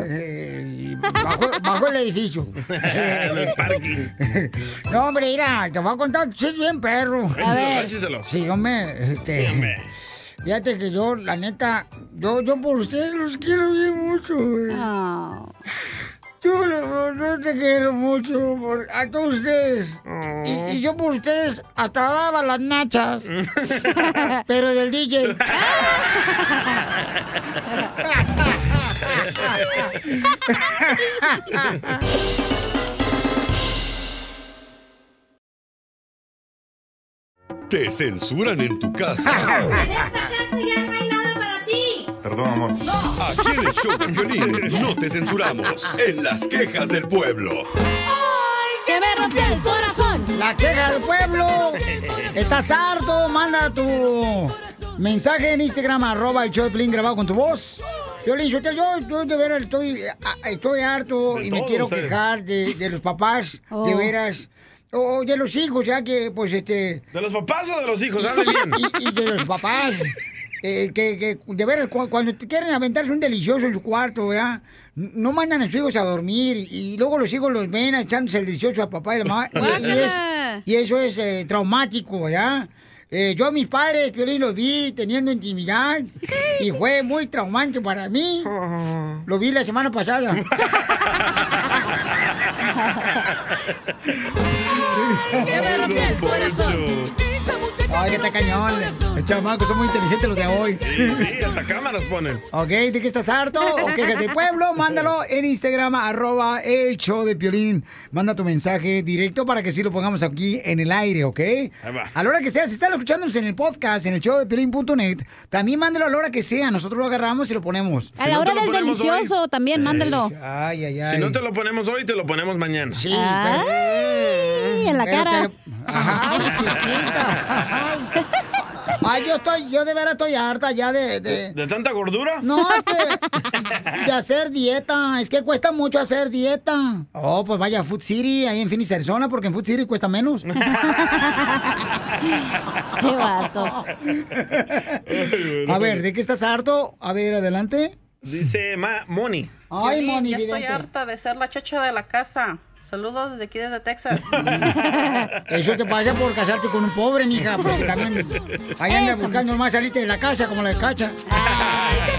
Eh, Bajo, bajo el edificio. En el parking. No, hombre, mira, te voy a contar, sí es bien perro. Écheselo, écheselo. Sí, hombre, este... Sí, hombre. Fíjate que yo, la neta, yo, yo por ustedes los quiero bien mucho, güey. Ah. Yo no, no te quiero mucho por, a todos ustedes. Y, y yo por ustedes hasta daba las nachas. pero del DJ. Te censuran en tu casa. Perdón, amor. Aquí en el show de violín no te censuramos. En las quejas del pueblo. ¡Que me rompió el corazón! La queja del pueblo. ¿Estás harto? Manda tu mensaje en Instagram, arroba el show de Piolín grabado con tu voz. Yo le yo, yo de veras estoy, estoy harto De y me quiero quejar de, de los papás, Oh. de veras. O de los hijos, ya que, pues, este... ¿De los papás o de los hijos? Hable bien. Y, y de los papás. eh, que, que, de veras, cu- cuando quieren aventarse un delicioso en su cuarto, ¿verdad? No mandan a sus hijos a dormir y luego los hijos los ven echándose el delicioso a papá y la mamá. Y, y es, y eso es eh, traumático, ¿verdad? Eh, yo a mis padres, Piolín, los vi teniendo intimidad y fue muy traumante para mí. Lo vi la semana pasada. que me rompió el corazón. Ay, que está cañón. Los chamacos son muy inteligentes los de hoy. Sí, sí, hasta cámaras ponen. Ok, ¿de qué estás harto? ¿O quejas del pueblo? Mándalo en Instagram, arroba el show de Piolín. Manda tu mensaje directo para que sí lo pongamos aquí en el aire, ¿ok? va. A la hora que sea, si están escuchándonos en el podcast, en el show de Piolín.net, también mándalo a la hora que sea. Nosotros lo agarramos y lo ponemos. A la hora del delicioso también, mándalo. Ay, ay, ay. Si no te lo ponemos hoy, te lo ponemos mañana. Sí, Ay, en la Pero cara. Ay, chiquita. Ay. Yo estoy, yo de veras estoy harta ya de, de- ¿De tanta gordura? No, es que de hacer dieta, es que cuesta mucho hacer dieta. Oh, pues vaya a Food City, ahí en Phoenix, Arizona, porque en Food City cuesta menos. Este vato. A ver, ¿de qué estás harto? A ver, adelante. Dice Ma Moni. Ay, Moni, ya estoy harta de ser la chacha de la casa. Saludos desde aquí, desde Texas. Eso te pasa por casarte con un pobre, mija, porque también ahí anda Eso. buscando más salirte de la casa como la de Cacha.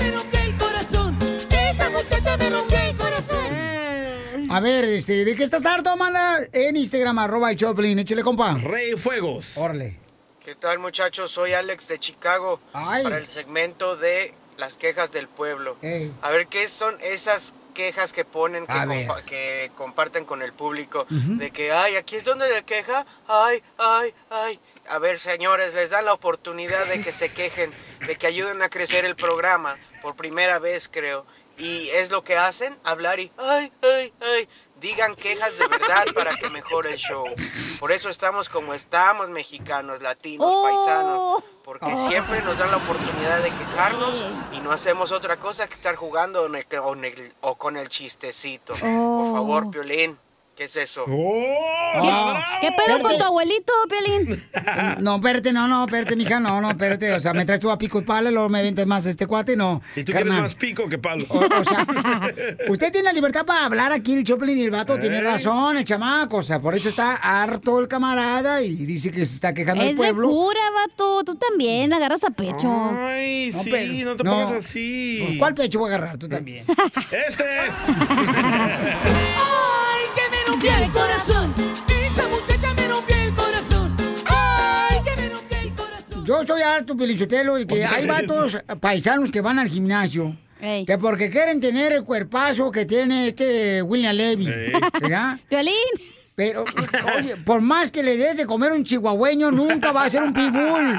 el corazón. Esa muchacha me rompió el corazón. A ver, este, ¿de qué estás harto? Manda en Instagram, arroba el Choplin, échale, compa. Rey Fuegos. Órale. ¿Qué tal muchachos? Soy Alex de Chicago para el segmento de las quejas del pueblo. A ver, ¿qué son esas quejas que ponen, que, compa- que comparten con el público? De que, ay, aquí es donde se queja, ay, ay, ay. A ver, señores, les dan la oportunidad de que se quejen, de que ayuden a crecer el programa, por primera vez creo. Y es lo que hacen, hablar y, ay, ay, ay. Digan quejas de verdad para que mejore el show. Por eso estamos como estamos, mexicanos, latinos, paisanos. Porque Oh. siempre nos dan la oportunidad de quejarnos y no hacemos otra cosa que estar jugando o, o con el chistecito. Oh. Por favor, Piolín, ¿qué es eso? Ah, ¿Qué pedo con tu abuelito, Piolín? No, espérate, no, no, espérate, mija, no, no, espérate. O sea, me traes tú a pico y pala, luego me ventes más este cuate, no. Y tú carnal. quieres más pico que palo. Usted tiene la libertad para hablar aquí, el Choplin y el vato tiene razón, el chamaco. O sea, por eso está harto el camarada y dice que se está quejando el Es de pueblo. cura, vato. Tú también la agarras a pecho. Ay, No, sí, pero- no te no. pongas así. Pues, ¿Cuál pecho voy a agarrar? Tú también. Este. Ay, que me rompió el corazón. Esa muchacha me rompió el corazón. Ay, que me rompió el corazón. Yo soy harto, Pelichotelo, y que hay vatos paisanos que van al gimnasio. Que porque quieren tener el cuerpazo que tiene este William Levy. ¿Verdad? Violín. Pero, oye, por más que le des de comer un chihuahueño, nunca va a ser un pitbull.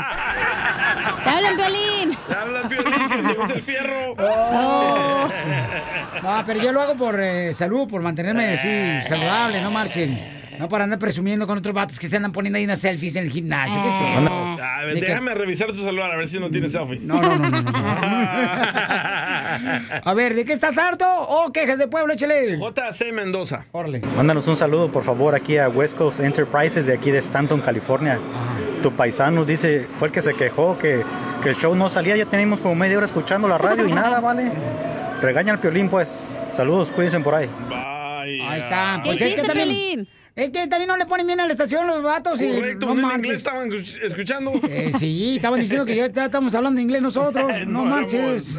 ¡Te hablan, Violín! ¡Te hablan, Piolín, que el fierro! Oh. No, pero yo lo hago por eh, salud, por mantenerme así saludable, no marchen. No para andar presumiendo con otros vatos que se andan poniendo ahí unas selfies en el gimnasio. ¿Qué es eso? A ver, que- déjame revisar tu celular a ver si no tiene selfie. No, no, no, no, no. A ver, ¿de qué estás harto? ¿O quejas de pueblo? Échale. JC Mendoza. Órale. Mándanos un saludo, por favor, aquí a West Coast Enterprises de aquí de Stanton, California. Tu paisano dice, fue el que se quejó que, que el show no salía, ya tenemos como media hora escuchando la radio y nada, ¿vale? Regaña al piolín, pues. Saludos, cuídense por ahí. Ahí está. ¿Qué Pues es que también. Piolín? Es que también no le ponen bien a la estación los vatos y Correcto, no en marches. inglés estaban escuch- escuchando. Eh, sí, estaban diciendo que ya, estamos hablando inglés nosotros. No, No, marches.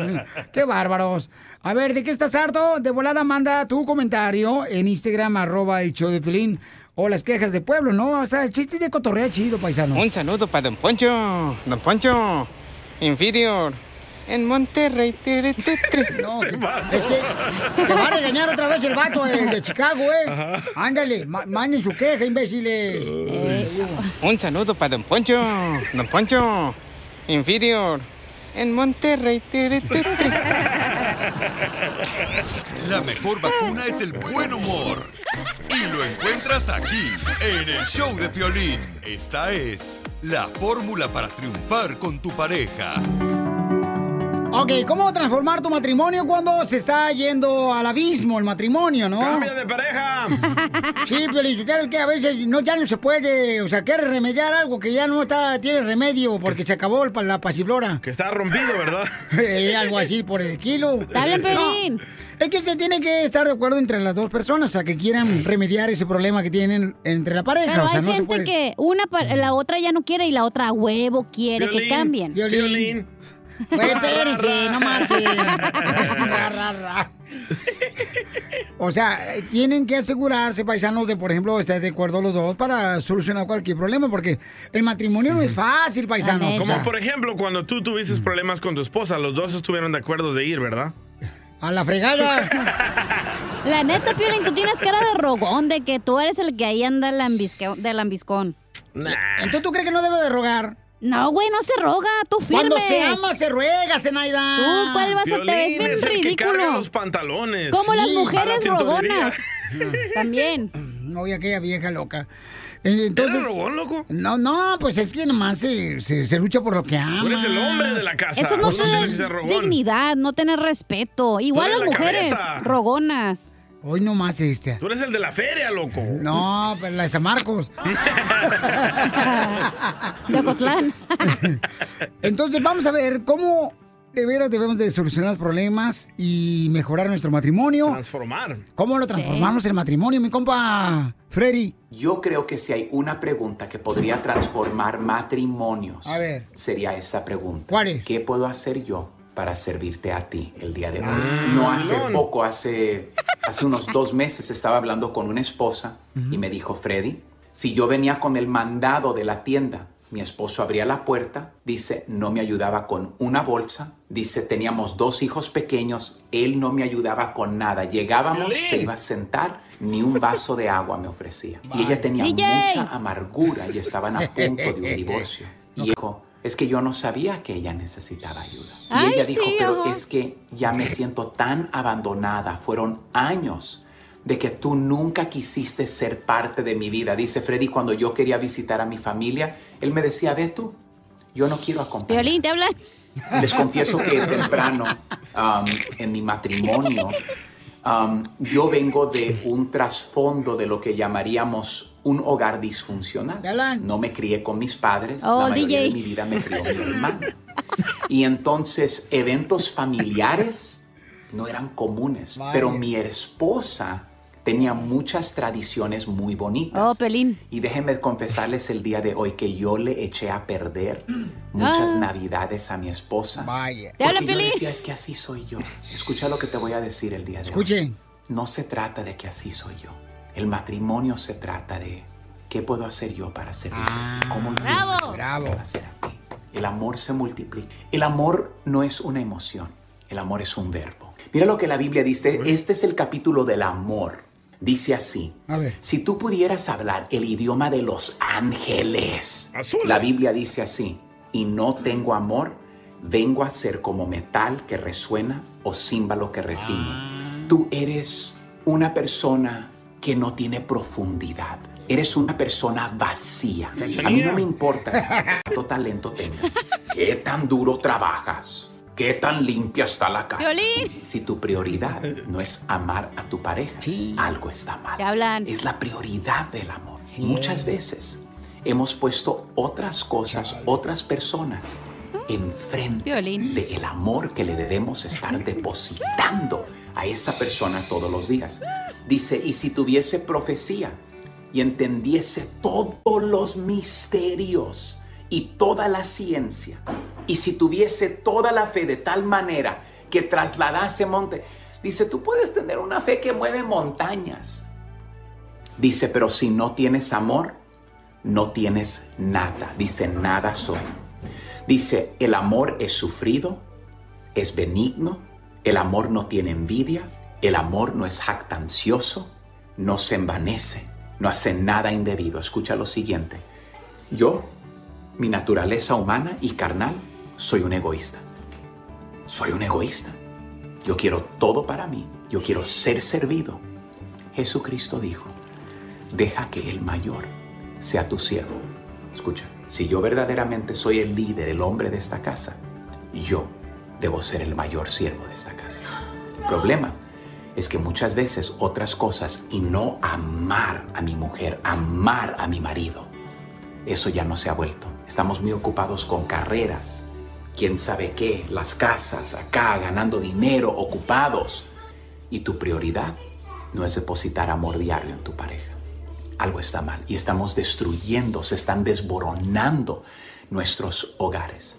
Qué bárbaros. A ver, ¿de qué estás harto? De volada manda tu comentario en Instagram, arroba el show de Pelín. O las quejas de pueblo, ¿no? O sea, el chiste de cotorrea chido, paisano. Un saludo para Don Poncho. Don Poncho, inferior. En Monterrey. No, es que te va a regañar otra vez el vato de, de Chicago, ¿eh? Ándale, ma- manden su queja, imbéciles. Un saludo para Don Poncho. Don Poncho, inferior. En Monterrey. La mejor vacuna es el buen humor. Y lo encuentras aquí, en el show de Piolín. Esta es la fórmula para triunfar con tu pareja. Ok, ¿cómo transformar tu matrimonio cuando se está yendo al abismo el matrimonio, no? ¡Cambia de pareja! Sí, pero que a veces no, ya no se puede, o sea, quiere remediar algo que ya no está, tiene remedio porque se acabó el la pasiflora. Que está rompido, ¿verdad? Eh, algo así por el kilo. Dale, Pelín. No, es que se tiene que estar de acuerdo entre las dos personas, o sea, que quieran remediar ese problema que tienen entre la pareja. Pero o sea, hay no se gente puede. que una pa- la otra ya no quiere y la otra a huevo quiere que Violín, cambien. violín. Güey, espérense, no marchen. O sea, tienen que asegurarse, paisanos, de, por ejemplo, estar de acuerdo los dos para solucionar cualquier problema, porque el matrimonio no es fácil, paisanos. o Como sea, por ejemplo, cuando tú tuviste problemas con tu esposa, los dos estuvieron de acuerdo de ir, ¿verdad? a la fregada. La neta, Piolín, tú tienes cara de rogón, de que tú eres el que ahí anda lambisque- de lambiscón. Entonces, ¿tú crees que no debe de rogar? No, güey, no se roga, tú firmes. Cuando se ama, se ruega, Zenaida. Tú, ¿cuál vas a te ves bien es el que carga ridículo? los pantalones. Como las Sí, mujeres rogonas. También. No, y aquella vieja loca. Eh, Entonces, ¿Eres rogón, loco? No, no, pues es que nomás se, se- se lucha por lo que ama. eres el hombre de la casa. Eso no rogón. dignidad, no tener respeto. Igual las la mujeres cabeza. rogonas. Hoy nomás este. Tú eres el de la feria, loco. No, pero la de San Marcos. De Ocotlán. Entonces, vamos a ver cómo de veras debemos de solucionar los problemas y mejorar nuestro matrimonio. Transformar. ¿Cómo lo transformamos el matrimonio, mi compa Freddy? Yo creo que si hay una pregunta que podría transformar matrimonios, A ver. sería esta pregunta. ¿Cuál es? ¿Qué puedo hacer yo para servirte a ti el día de hoy? Ah, no hace poco, hace, hace unos dos meses estaba hablando con una esposa y me dijo, Freddy, si yo venía con el mandado de la tienda, mi esposo abría la puerta, dice, no me ayudaba con una bolsa, dice, teníamos dos hijos pequeños, él no me ayudaba con nada, llegábamos, se iba a sentar, ni un vaso de agua me ofrecía. Y ella tenía DJ. mucha amargura y estaban a punto de un divorcio. Y dijo, es que yo no sabía que ella necesitaba ayuda. Y Ay, ella dijo, sí, pero ajá. es que ya me siento tan abandonada. Fueron años de que tú nunca quisiste ser parte de mi vida. Dice Freddy, cuando yo quería visitar a mi familia, él me decía, ve tú, yo no quiero acompañar. Piolín, ¿te hablan? Les confieso que temprano um, en mi matrimonio, um, yo vengo de un trasfondo de lo que llamaríamos un hogar disfuncional. No me crié con mis padres, Oh, la mayoría DJ. de mi vida me crió mi hermano. Y entonces eventos familiares no eran comunes, Vaya. pero mi esposa tenía muchas tradiciones muy bonitas. Oh, Pelín. Y déjenme confesarles el día de hoy que yo le eché a perder muchas Ah. navidades a mi esposa. Vaya. ¿Te habla, Porque yo Piolín? decía, es que así soy yo. Escucha lo que te voy a decir el día de hoy. Escuchen. No se trata de que así soy yo. El matrimonio se trata de qué puedo hacer yo para servirte. ¿Cómo yo Bravo. puedo hacer a ti? El amor se multiplica. El amor no es una emoción. El amor es un verbo. Mira lo que la Biblia dice. Este es el capítulo del amor. Dice así. A ver. Si tú pudieras hablar el idioma de los ángeles, la Biblia dice así, y no tengo amor, vengo a ser como metal que resuena o címbalo que retiñe. Tú eres una persona que no tiene profundidad. Eres una persona vacía. A mí no me importa cuánto talento tengas, qué tan duro trabajas, qué tan limpia está la casa. Violín. Si tu prioridad no es amar a tu pareja, algo está mal. Hablan. Es la prioridad del amor. Muchas veces hemos puesto otras cosas, otras personas enfrente del amor que le debemos estar depositando a esa persona todos los días. Dice, y si tuviese profecía y entendiese todos los misterios y toda la ciencia, y si tuviese toda la fe de tal manera que trasladase monte, dice, tú puedes tener una fe que mueve montañas. Dice, pero si no tienes amor, no tienes nada. Dice, nada soy. Dice, el amor es sufrido, es benigno, el amor no tiene envidia, el amor no es jactancioso, no se envanece, no hace nada indebido. Escucha lo siguiente. Yo, mi naturaleza humana y carnal, soy un egoísta. Soy un egoísta. Yo quiero todo para mí. Yo quiero ser servido. Jesucristo dijo, deja que el mayor sea tu siervo. Escucha, si yo verdaderamente soy el líder, el hombre de esta casa, yo debo ser el mayor siervo de esta casa. El problema es que muchas veces otras cosas y no amar a mi mujer, amar a mi marido, eso ya no se ha vuelto. Estamos muy ocupados con carreras, quién sabe qué, las casas, acá, ganando dinero, ocupados. Y tu prioridad no es depositar amor diario en tu pareja. Algo está mal y estamos destruyendo, se están desboronando nuestros hogares.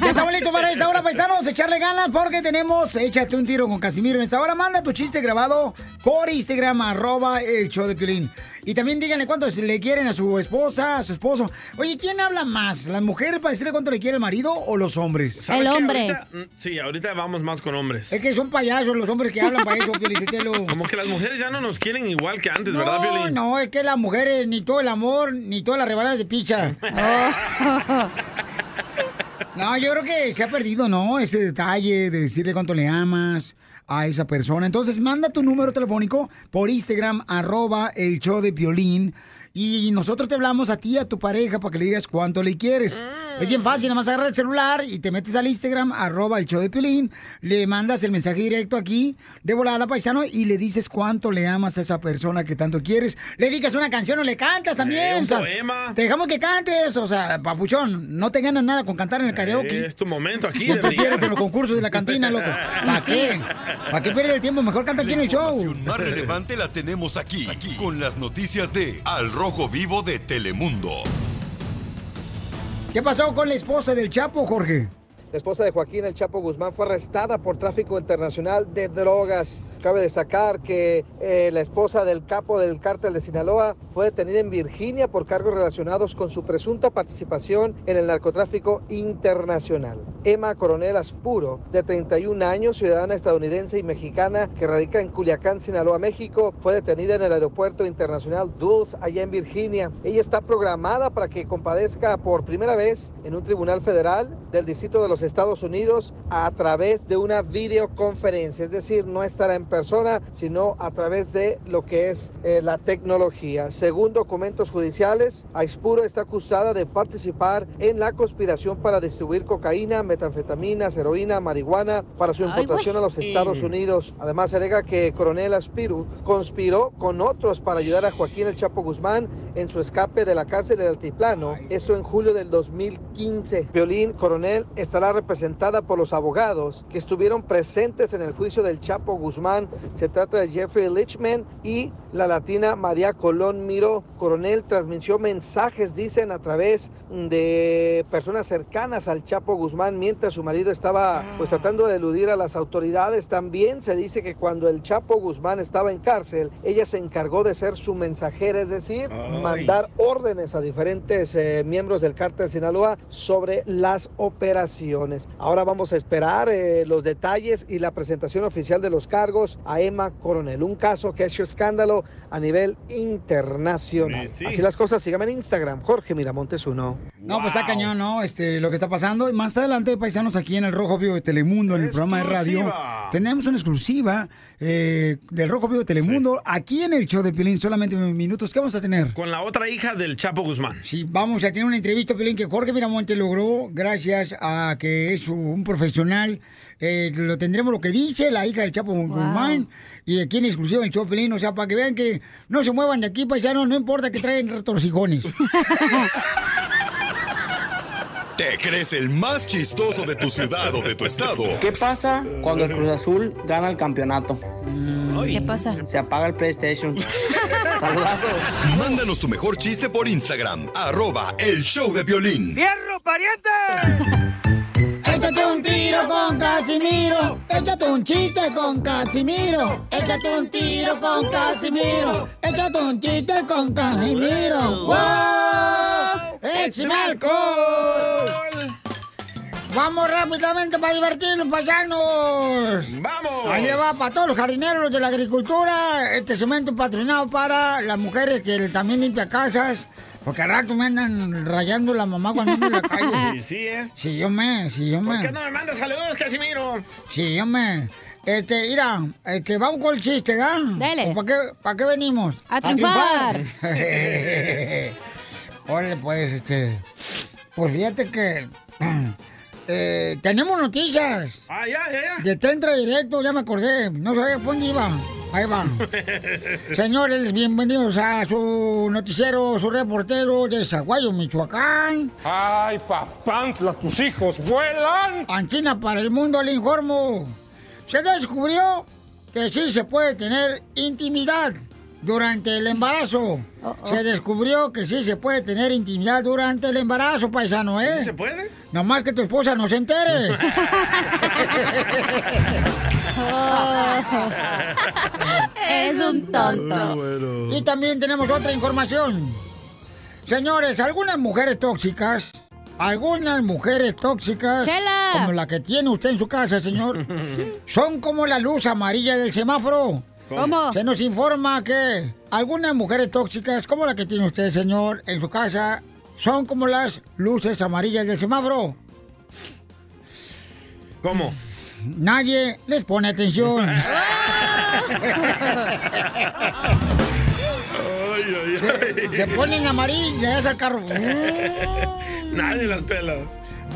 Ya estamos listos para esta hora, paisanos. Echarle ganas porque tenemos Échate un tiro con Casimiro en esta hora. Manda tu chiste grabado por Instagram, arroba el show de Piolín. Y también díganle cuánto le quieren a su esposa, a su esposo. Oye, ¿quién habla más? ¿Las mujeres para decirle cuánto le quiere el marido o los hombres? ¿Sabes qué? Ahorita- mm, sí, ahorita vamos más con hombres. Es que son payasos los hombres que hablan para eso, Piolín. Como que las mujeres ya no nos quieren igual que antes, ¿verdad, No, Violín? no, es que las mujeres ni todo el amor, ni todas las rebanadas de picha. No, yo creo que se ha perdido, ¿no? Ese detalle de decirle cuánto le amas a esa persona. Entonces, manda tu número telefónico por Instagram, arroba el show de Piolín. Y nosotros te hablamos a ti, a tu pareja, para que le digas cuánto le quieres. Es bien fácil, nada más agarra el celular y te metes al Instagram, arroba el show de Piolín, le mandas el mensaje directo aquí, de volada, paisano, y le dices cuánto le amas a esa persona que tanto quieres. Le digas una canción o le cantas también. Eh, un o sea, poema. Te dejamos que cantes, o sea, papuchón, no te ganas nada con cantar en el karaoke. Eh, Es tu momento aquí. Siempre de pierdes en los concursos de la cantina, loco. ¿Para qué? ¿Para qué pierdes el tiempo? Mejor canta aquí en el show. Más relevante la tenemos aquí, aquí, con las noticias de Al Rojo Vivo de Telemundo. ¿Qué pasó con la esposa del Chapo, Jorge? La esposa de Joaquín El Chapo Guzmán fue arrestada por tráfico internacional de drogas. Cabe destacar que eh, la esposa del capo del cártel de Sinaloa fue detenida en Virginia por cargos relacionados con su presunta participación en el narcotráfico internacional. Emma Coronel Aspuro, de 31 años, ciudadana estadounidense y mexicana que radica en Culiacán, Sinaloa, México, fue detenida en el aeropuerto internacional Dulles, allá en Virginia. Ella está programada para que compadezca por primera vez en un tribunal federal del Distrito de los Estados Unidos a través de una videoconferencia, es decir, no estará en persona, sino a través de lo que es eh, la tecnología. Según documentos judiciales, Aispuro está acusada de participar en la conspiración para distribuir cocaína, metanfetaminas, heroína, marihuana para su importación a los Estados Unidos. Además, se alega que Coronel Aspiru conspiró con otros para ayudar a Joaquín El Chapo Guzmán en su escape de la cárcel del Altiplano. Esto en julio del 2015. Violín Coronel estará representada por los abogados que estuvieron presentes en el juicio del Chapo Guzmán. Se trata de Jeffrey Lichman y la latina María Colón Miro. Coronel transmitió mensajes, dicen, a través de personas cercanas al Chapo Guzmán mientras su marido estaba pues tratando de eludir a las autoridades. También se dice que cuando el Chapo Guzmán estaba en cárcel, ella se encargó de ser su mensajera, es decir, mandar órdenes a diferentes eh, miembros del cártel Sinaloa sobre las operaciones. Ahora vamos a esperar eh, los detalles y la presentación oficial de los cargos a Emma Coronel, un caso que ha hecho escándalo a nivel internacional. Sí, sí. Así las cosas, síganme en Instagram, Jorge Miramontes uno. No, pues está cañón, ¿no? Este, lo que está pasando. Y Más adelante, paisanos, aquí en el Rojo Vivo de Telemundo, en el programa de radio, tenemos una exclusiva eh, del Rojo Vivo de Telemundo, aquí en el show de Piolín, solamente minutos. ¿Qué vamos a tener? Con la otra hija del Chapo Guzmán. Sí, vamos a tener una entrevista, Piolín, que Jorge Miramonte logró gracias a que es un profesional. Eh, lo tendremos lo que dice la hija del Chapo Guzmán. Y aquí en exclusiva en el show de Piolín, o sea, para que vean que no se muevan de aquí, paisanos, no importa que traigan retorcijones. ¿Te crees el más chistoso de tu ciudad o de tu estado? ¿Qué pasa cuando el Cruz Azul gana el campeonato? ¿Qué pasa? Se apaga el PlayStation. Mándanos tu mejor chiste por Instagram, arroba el show de violín. ¡Fierro, pariente! Échate un tiro con Casimiro. Échate un chiste con Casimiro. Échate un tiro con Casimiro. Échate un chiste con Casimiro. ¡Wow! ¡Échame alcohol! Vamos rápidamente para divertirnos, paisanos. ¡Vamos! Ahí va para todos los jardineros de la agricultura. Este cemento patrocinado para las mujeres que también limpian casas. Porque al rato me andan rayando la mamá cuando ando en la calle. Sí, sí, ¿eh? Sí, yo me, sí, yo me. ¿Por qué no me mandas saludos, Casimiro? Sí, yo me. Este, mira, este, vamos con el chiste, ¿ah? Dele. ¿Para qué, ¿Para qué venimos? A triunfar. Órale, pues, este. Pues fíjate que. eh, tenemos noticias. Ah, ya, ya, ya. De Tentra Directo, ya me acordé. No sabía por dónde iba. Ahí va. Señores, bienvenidos a su noticiero, su reportero de Zaguayo, Michoacán. ¡Ay, papantla, tus hijos vuelan! Ancina para el mundo, le informo. Se descubrió que sí se puede tener intimidad durante el embarazo. Se descubrió que sí se puede tener intimidad durante el embarazo, paisano, ¿eh? ¿Sí se puede? Nomás que tu esposa no se entere. Es un tonto. Y también tenemos otra información. Señores, algunas mujeres tóxicas, algunas mujeres tóxicas, Chela. como la que tiene usted en su casa, señor, son como la luz amarilla del semáforo. ¿Cómo? Se nos informa que algunas mujeres tóxicas, como la que tiene usted, señor, en su casa, son como las luces amarillas del semáforo. ¿Cómo? Nadie les pone atención. Ay, ay, Se, ay. se ponen amarillas y le das al carro. Nadie las pela.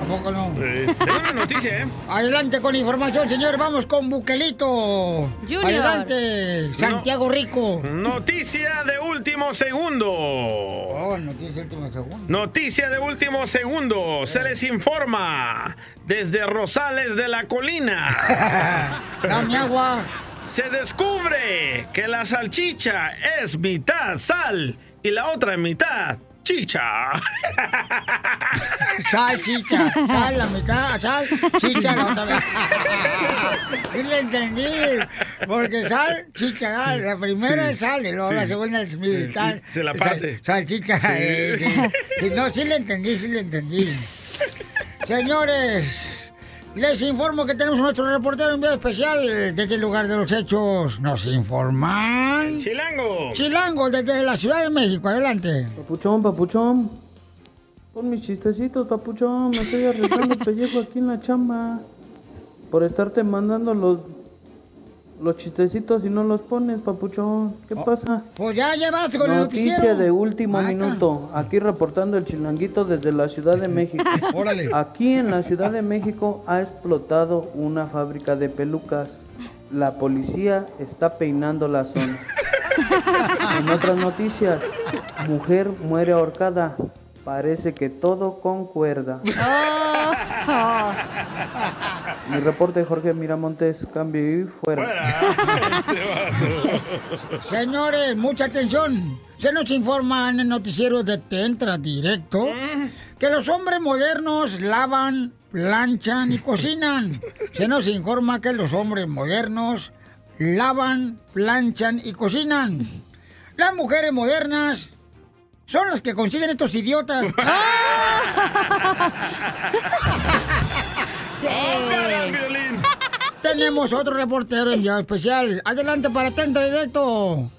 ¿A poco no? Tengo una noticia, ¿eh? Adelante con la información, señor. Vamos con Buquelito. Junior. Adelante, Santiago Rico. Noticia de último segundo. Oh, noticia de último segundo. Noticia de último segundo. Se les informa desde Rosales de la Colina. Dame agua. Se descubre que la salchicha es mitad sal y la otra mitad chicha. Sal, chicha. Sal, la mitad. Sal, chicha, la otra vez. Sí le entendí. Porque sal, chicha, sal. La primera Sí. es sal y luego Sí. la segunda es mitad. Sí, se la Sal- parte. salchicha. Sí. eh, no, sí le entendí, sí le entendí. Señores, les informo que tenemos nuestro reportero en video especial desde el lugar de los hechos. Nos informan. Chilango. Chilango, desde la Ciudad de México. Adelante. Papuchón, papuchón. Pon mis chistecitos, papuchón. Me estoy arriesgando el pellejo aquí en la chamba. Por estarte mandando los los chistecitos y no los pones, papuchón. ¿Qué pasa? Pues ya llevas con el Noticia noticiero. de último Mata. minuto. Aquí reportando el chilanguito desde la Ciudad de México. Órale. Aquí en la Ciudad de México ha explotado una fábrica de pelucas. La policía está peinando la zona. En otras noticias, mujer muere ahorcada. Parece que todo concuerda. Mi reporte Jorge Miramontes, cambio y fuera. Señores, mucha atención. Se nos informa en el noticiero de Tentra Directo que los hombres modernos lavan, planchan y cocinan. Se nos informa que los hombres modernos lavan, planchan y cocinan. Las mujeres modernas son las que consiguen estos idiotas. Tenemos otro reportero enviado especial. Adelante para Tentra Directo.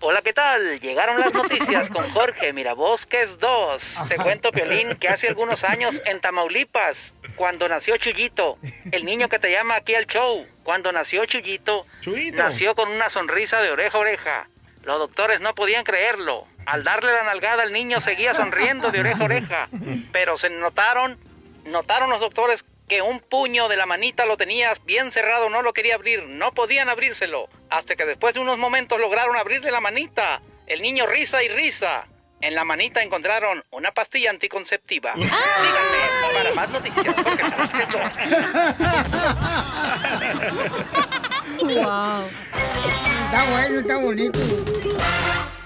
Hola, ¿qué tal? Llegaron las noticias con Jorge Mirabosques 2. Te cuento, Piolín, que hace algunos años en Tamaulipas, cuando nació Chuyito, el niño que te llama aquí al show, cuando nació Chuyito, nació con una sonrisa de oreja a oreja. Los doctores no podían creerlo. Al darle la nalgada al niño seguía sonriendo de oreja a oreja. Pero se notaron, notaron los doctores que un puño de la manita lo tenías bien cerrado, no lo quería abrir, no podían abrírselo. Hasta que después de unos momentos lograron abrirle la manita. El niño risa y risa. En la manita encontraron una pastilla anticonceptiva. Síganme para más noticias. Mirabosques 2. Wow. Está bueno, está bonito.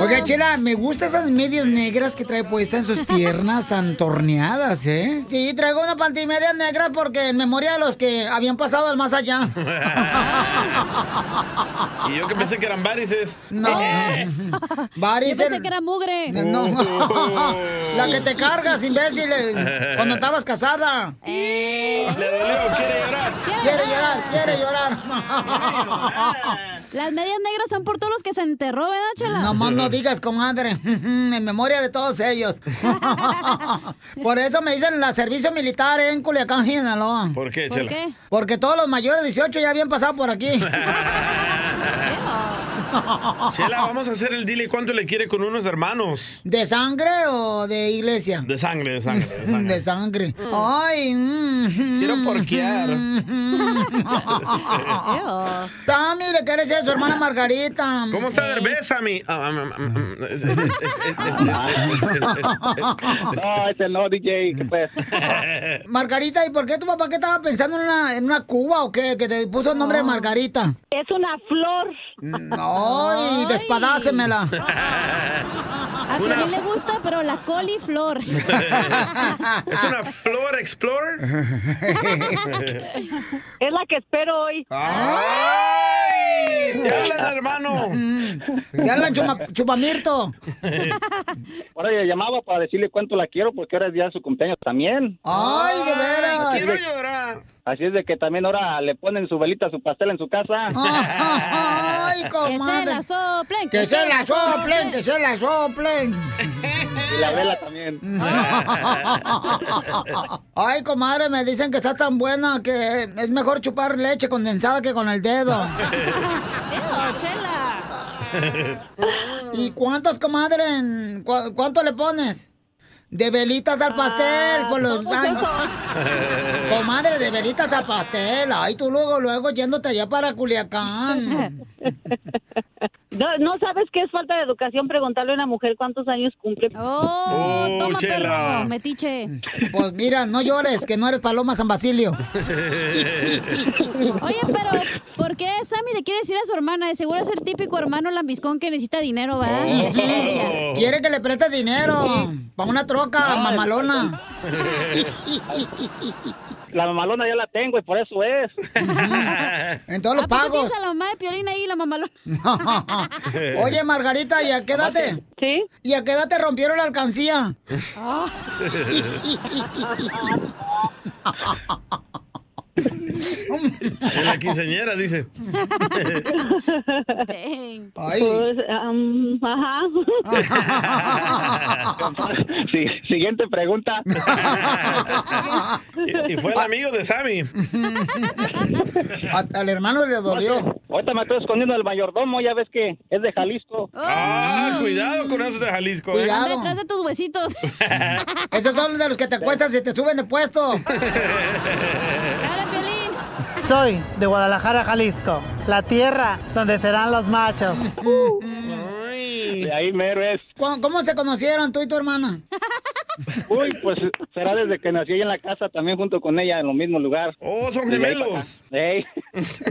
Oiga, Chela, me gustan esas medias negras que trae puestas en sus piernas tan torneadas, ¿eh? Sí, traigo una pantimedias negra porque en memoria de los que habían pasado al más allá. Y yo que pensé que eran varices. No. Varices. Yo pensé que era mugre. No. La que te cargas, imbécil, eh, cuando estabas casada. Eh. Le dolió, quiere llorar. Quiere llorar, quiere llorar. Las medias negras son por todos los que se enterró, ¿verdad, Chela? No más no digas, comadre. En memoria de todos ellos. Por eso me dicen la servicio militar en Culiacán, Sinaloa. ¿Por qué, ¿Por Chela? qué? Porque todos los mayores de 18 ya habían pasado por aquí. Chela, vamos a hacer el dile cuánto le quiere con unos hermanos. ¿De sangre o de iglesia? De sangre, de sangre, de sangre. De sangre. Ay. mm. Quiero porquear. Tami, le quiere decir a su hermana Margarita. ¿Cómo está Derbeza, mi? Ah, ah, ah, No, ese no, DJ, ¿qué pues? Margarita, ¿y por qué tu papá que estaba pensando en una, en una cuba o qué? Que te puso el nombre de Margarita. Es una flor. Ay, despadásemela. A Piolín le gusta, pero la coliflor. ¿Es una Flor Explorer? Es la que espero hoy. ¡Ay! ¡Te hablan, hermano! Ya hablan chuma- chupamirto. Ahora le llamaba para decirle cuánto la quiero porque ahora es día de su cumpleaños también. ¡Ay, de veras! Es de, así es de que también ahora le ponen su velita, su pastel en su casa. ¡Ay, comadre! Que se la soplen, ¡Que se la soplen, que se la soplen! Y la vela también. Ay, comadre, me dicen que está tan buena que es mejor chupar leche condensada que con el dedo. ¿Y cuántos, comadre? en- cu- ¿Cuánto le pones? De velitas al pastel, por los años. Comadre, de velitas al pastel. Ay, tú luego, luego yéndote allá para Culiacán. No, no sabes qué es falta de educación preguntarle a una mujer cuántos años cumple. Oh, toma perro, metiche. Pues mira, no llores, que no eres Paloma San Basilio. Oye, pero ¿por qué Sammy le quiere decir a su hermana? De seguro es el típico hermano lambiscón que necesita dinero, ¿verdad? Oh. Quiere que le preste dinero para una troca mamalona. La mamalona ya la tengo y por eso es. En todos los ¿A poco pagos. la mamá de Piolín ahí, la mamalona? Oye, Margarita, ¿y a qué edad te? ¿Sí? ¿Y a qué edad te rompieron la alcancía? La quinceañera, dice. Ay. Pues, am, ajá. Sí, siguiente pregunta. Y, y fue el amigo de Sammy. A- al hermano le dolió. Ahorita me estoy escondiendo del mayordomo, ya ves que es de Jalisco. Ah, cuidado con eso de Jalisco. ¿eh? Cuidado. Detrás de tus huesitos. Esos son de los que te acuestas y te suben de puesto. Soy de Guadalajara, Jalisco, la tierra donde serán los machos. De ahí mero es. ¿Cómo, cómo se conocieron tú y tu hermana? Uy, pues será desde que nací ahí en la casa también junto con ella en el mismo lugar. Oh, son gemelos.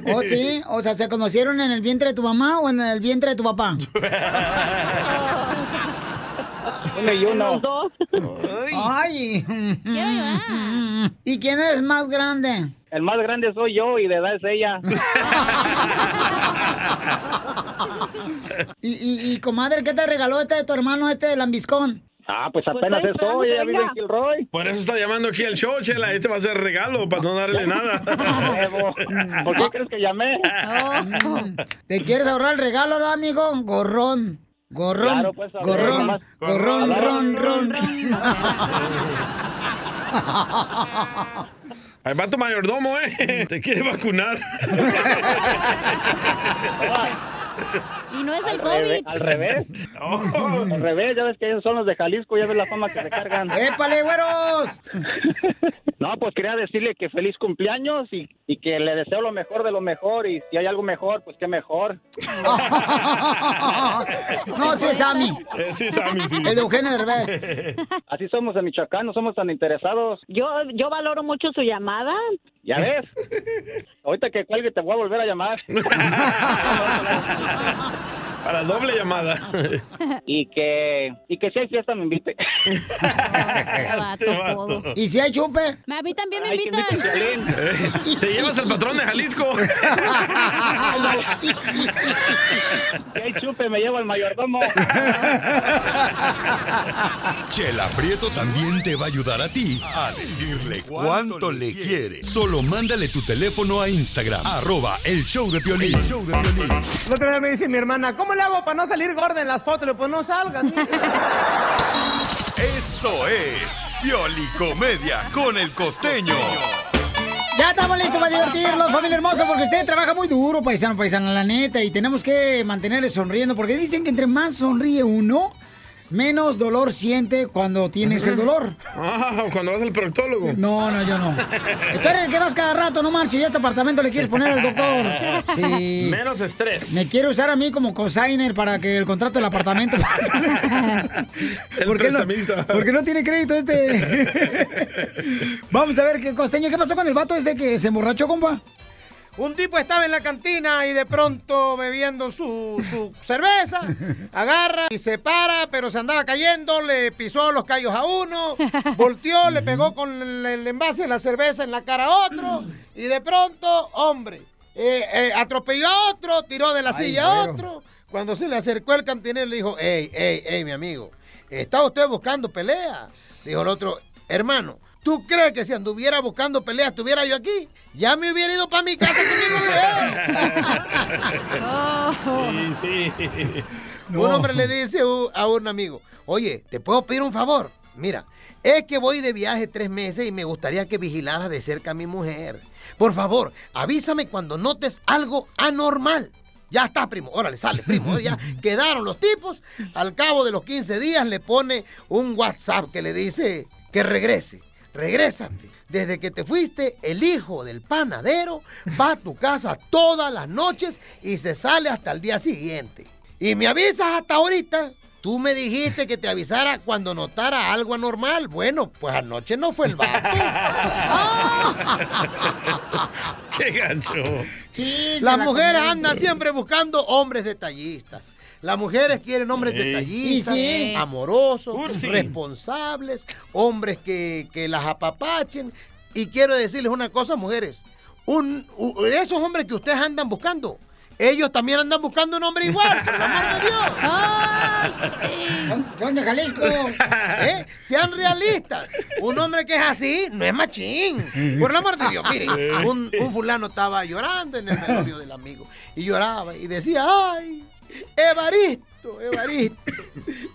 ¿Oh, sí? O sea, ¿se conocieron en el vientre de tu mamá o en el vientre de tu papá? Uno y uno. Los dos. Ay. ¿Y quién es más grande? El más grande soy yo y de edad es ella. Y, y, y, comadre, ¿qué te regaló este de tu hermano, este lambiscón? Ah, pues apenas es hoy, ella vive en Kilroy. Por eso está llamando aquí al show, Chela. Este va a ser regalo para no darle nada. ¿Por qué crees que llamé? ¿Te quieres ahorrar el regalo, amigo? Gorrón. Gorrón. Claro, pues, ver, gorrón. nomás. Gorrón, ron, ron. Ahí va tu mayordomo, ¿eh? Te quiere vacunar. Y no es el revés, COVID. al revés. Al revés, ya ves que ellos son los de Jalisco, ya ves la fama que se cargan. ¡Épale, güeros! No, pues quería decirle que feliz cumpleaños y, y que le deseo lo mejor de lo mejor y si hay algo mejor, pues qué mejor. No, sí es Sammy. Sí, Sammy, sí. El de Eugenio Derbez. Así somos en Michoacán, no somos tan interesados. Yo, yo valoro mucho su llamada. ¿Ya ves? Ahorita que cuelgue te voy a volver a llamar. Para doble llamada. Y que, y que si hay fiesta me invite. ¿Y si hay chupe? A mí también me invitan. Eh, Te llevas al patrón de Jalisco. Si hay chupe me llevo al mayordomo. Chela Prieto también te va a ayudar a ti a decirle cuánto le quiere. Solo mándale tu teléfono a Instagram, arroba el show de Piolín. El otro día me dice mi hermana, ¿cómo le hago para no salir gorda en las fotos? Pues no salgas. mija". Esto es Piolicomedia con el costeño. Ya estamos listos para divertirnos, familia hermosa, porque usted trabaja muy duro, paisano, paisano, la neta, y tenemos que mantenerle sonriendo, porque dicen que entre más sonríe uno, menos dolor siente cuando tienes el dolor. Ah, cuando vas al proctólogo. No, no, yo no. Esperen que vas cada rato, no marches, ya este apartamento le quieres poner al doctor. Sí. Menos estrés. Me quiere usar a mí como cosigner para que el contrato del apartamento. El ¿Por qué no? Porque no tiene crédito este. Vamos a ver qué costeño, ¿qué pasó con el vato ese que se emborrachó, compa? Un tipo estaba en la cantina y de pronto bebiendo su, su cerveza, agarra y se para, pero se andaba cayendo, le pisó los callos a uno, volteó, le pegó con el, el envase de la cerveza en la cara a otro y de pronto, hombre, eh, eh, atropelló a otro, tiró de la Ay, silla a otro. Cuando se le acercó el cantinero le dijo, hey, hey, hey, mi amigo, ¿está usted buscando pelea? Dijo el otro, hermano, ¿tú crees que si anduviera buscando pelea estuviera yo aquí? Ya me hubiera ido para mi casa con mi mujer. Sí, sí. Un hombre le dice a un amigo, oye, ¿te puedo pedir un favor? Mira, es que voy de viaje tres meses y me gustaría que vigilaras de cerca a mi mujer. Por favor, avísame cuando notes algo anormal. Ya está, primo. Órale, sale, primo. Ya quedaron los tipos. Al cabo de los 15 días le pone un WhatsApp que le dice que regrese. Regrésate. Desde que te fuiste, el hijo del panadero va a tu casa todas las noches y se sale hasta el día siguiente. Y me avisas hasta ahorita. Tú me dijiste que te avisara cuando notara algo anormal. Bueno, pues anoche no fue el vato. ¡Qué gancho! Las mujeres andan siempre buscando hombres detallistas. Las mujeres quieren hombres Sí. detallistas, Y sí. amorosos, Cursi. responsables, hombres que, que las apapachen. Y quiero decirles una cosa, mujeres. Un, esos hombres que ustedes andan buscando, ellos también andan buscando un hombre igual, por el amor de Dios. Son de Jalisco. ¿Eh? Sean realistas. Un hombre que es así no es machín. Por el amor de Dios, miren, un, un fulano estaba llorando en el velorio del amigo y lloraba y decía, ay, Evaristo, Evaristo,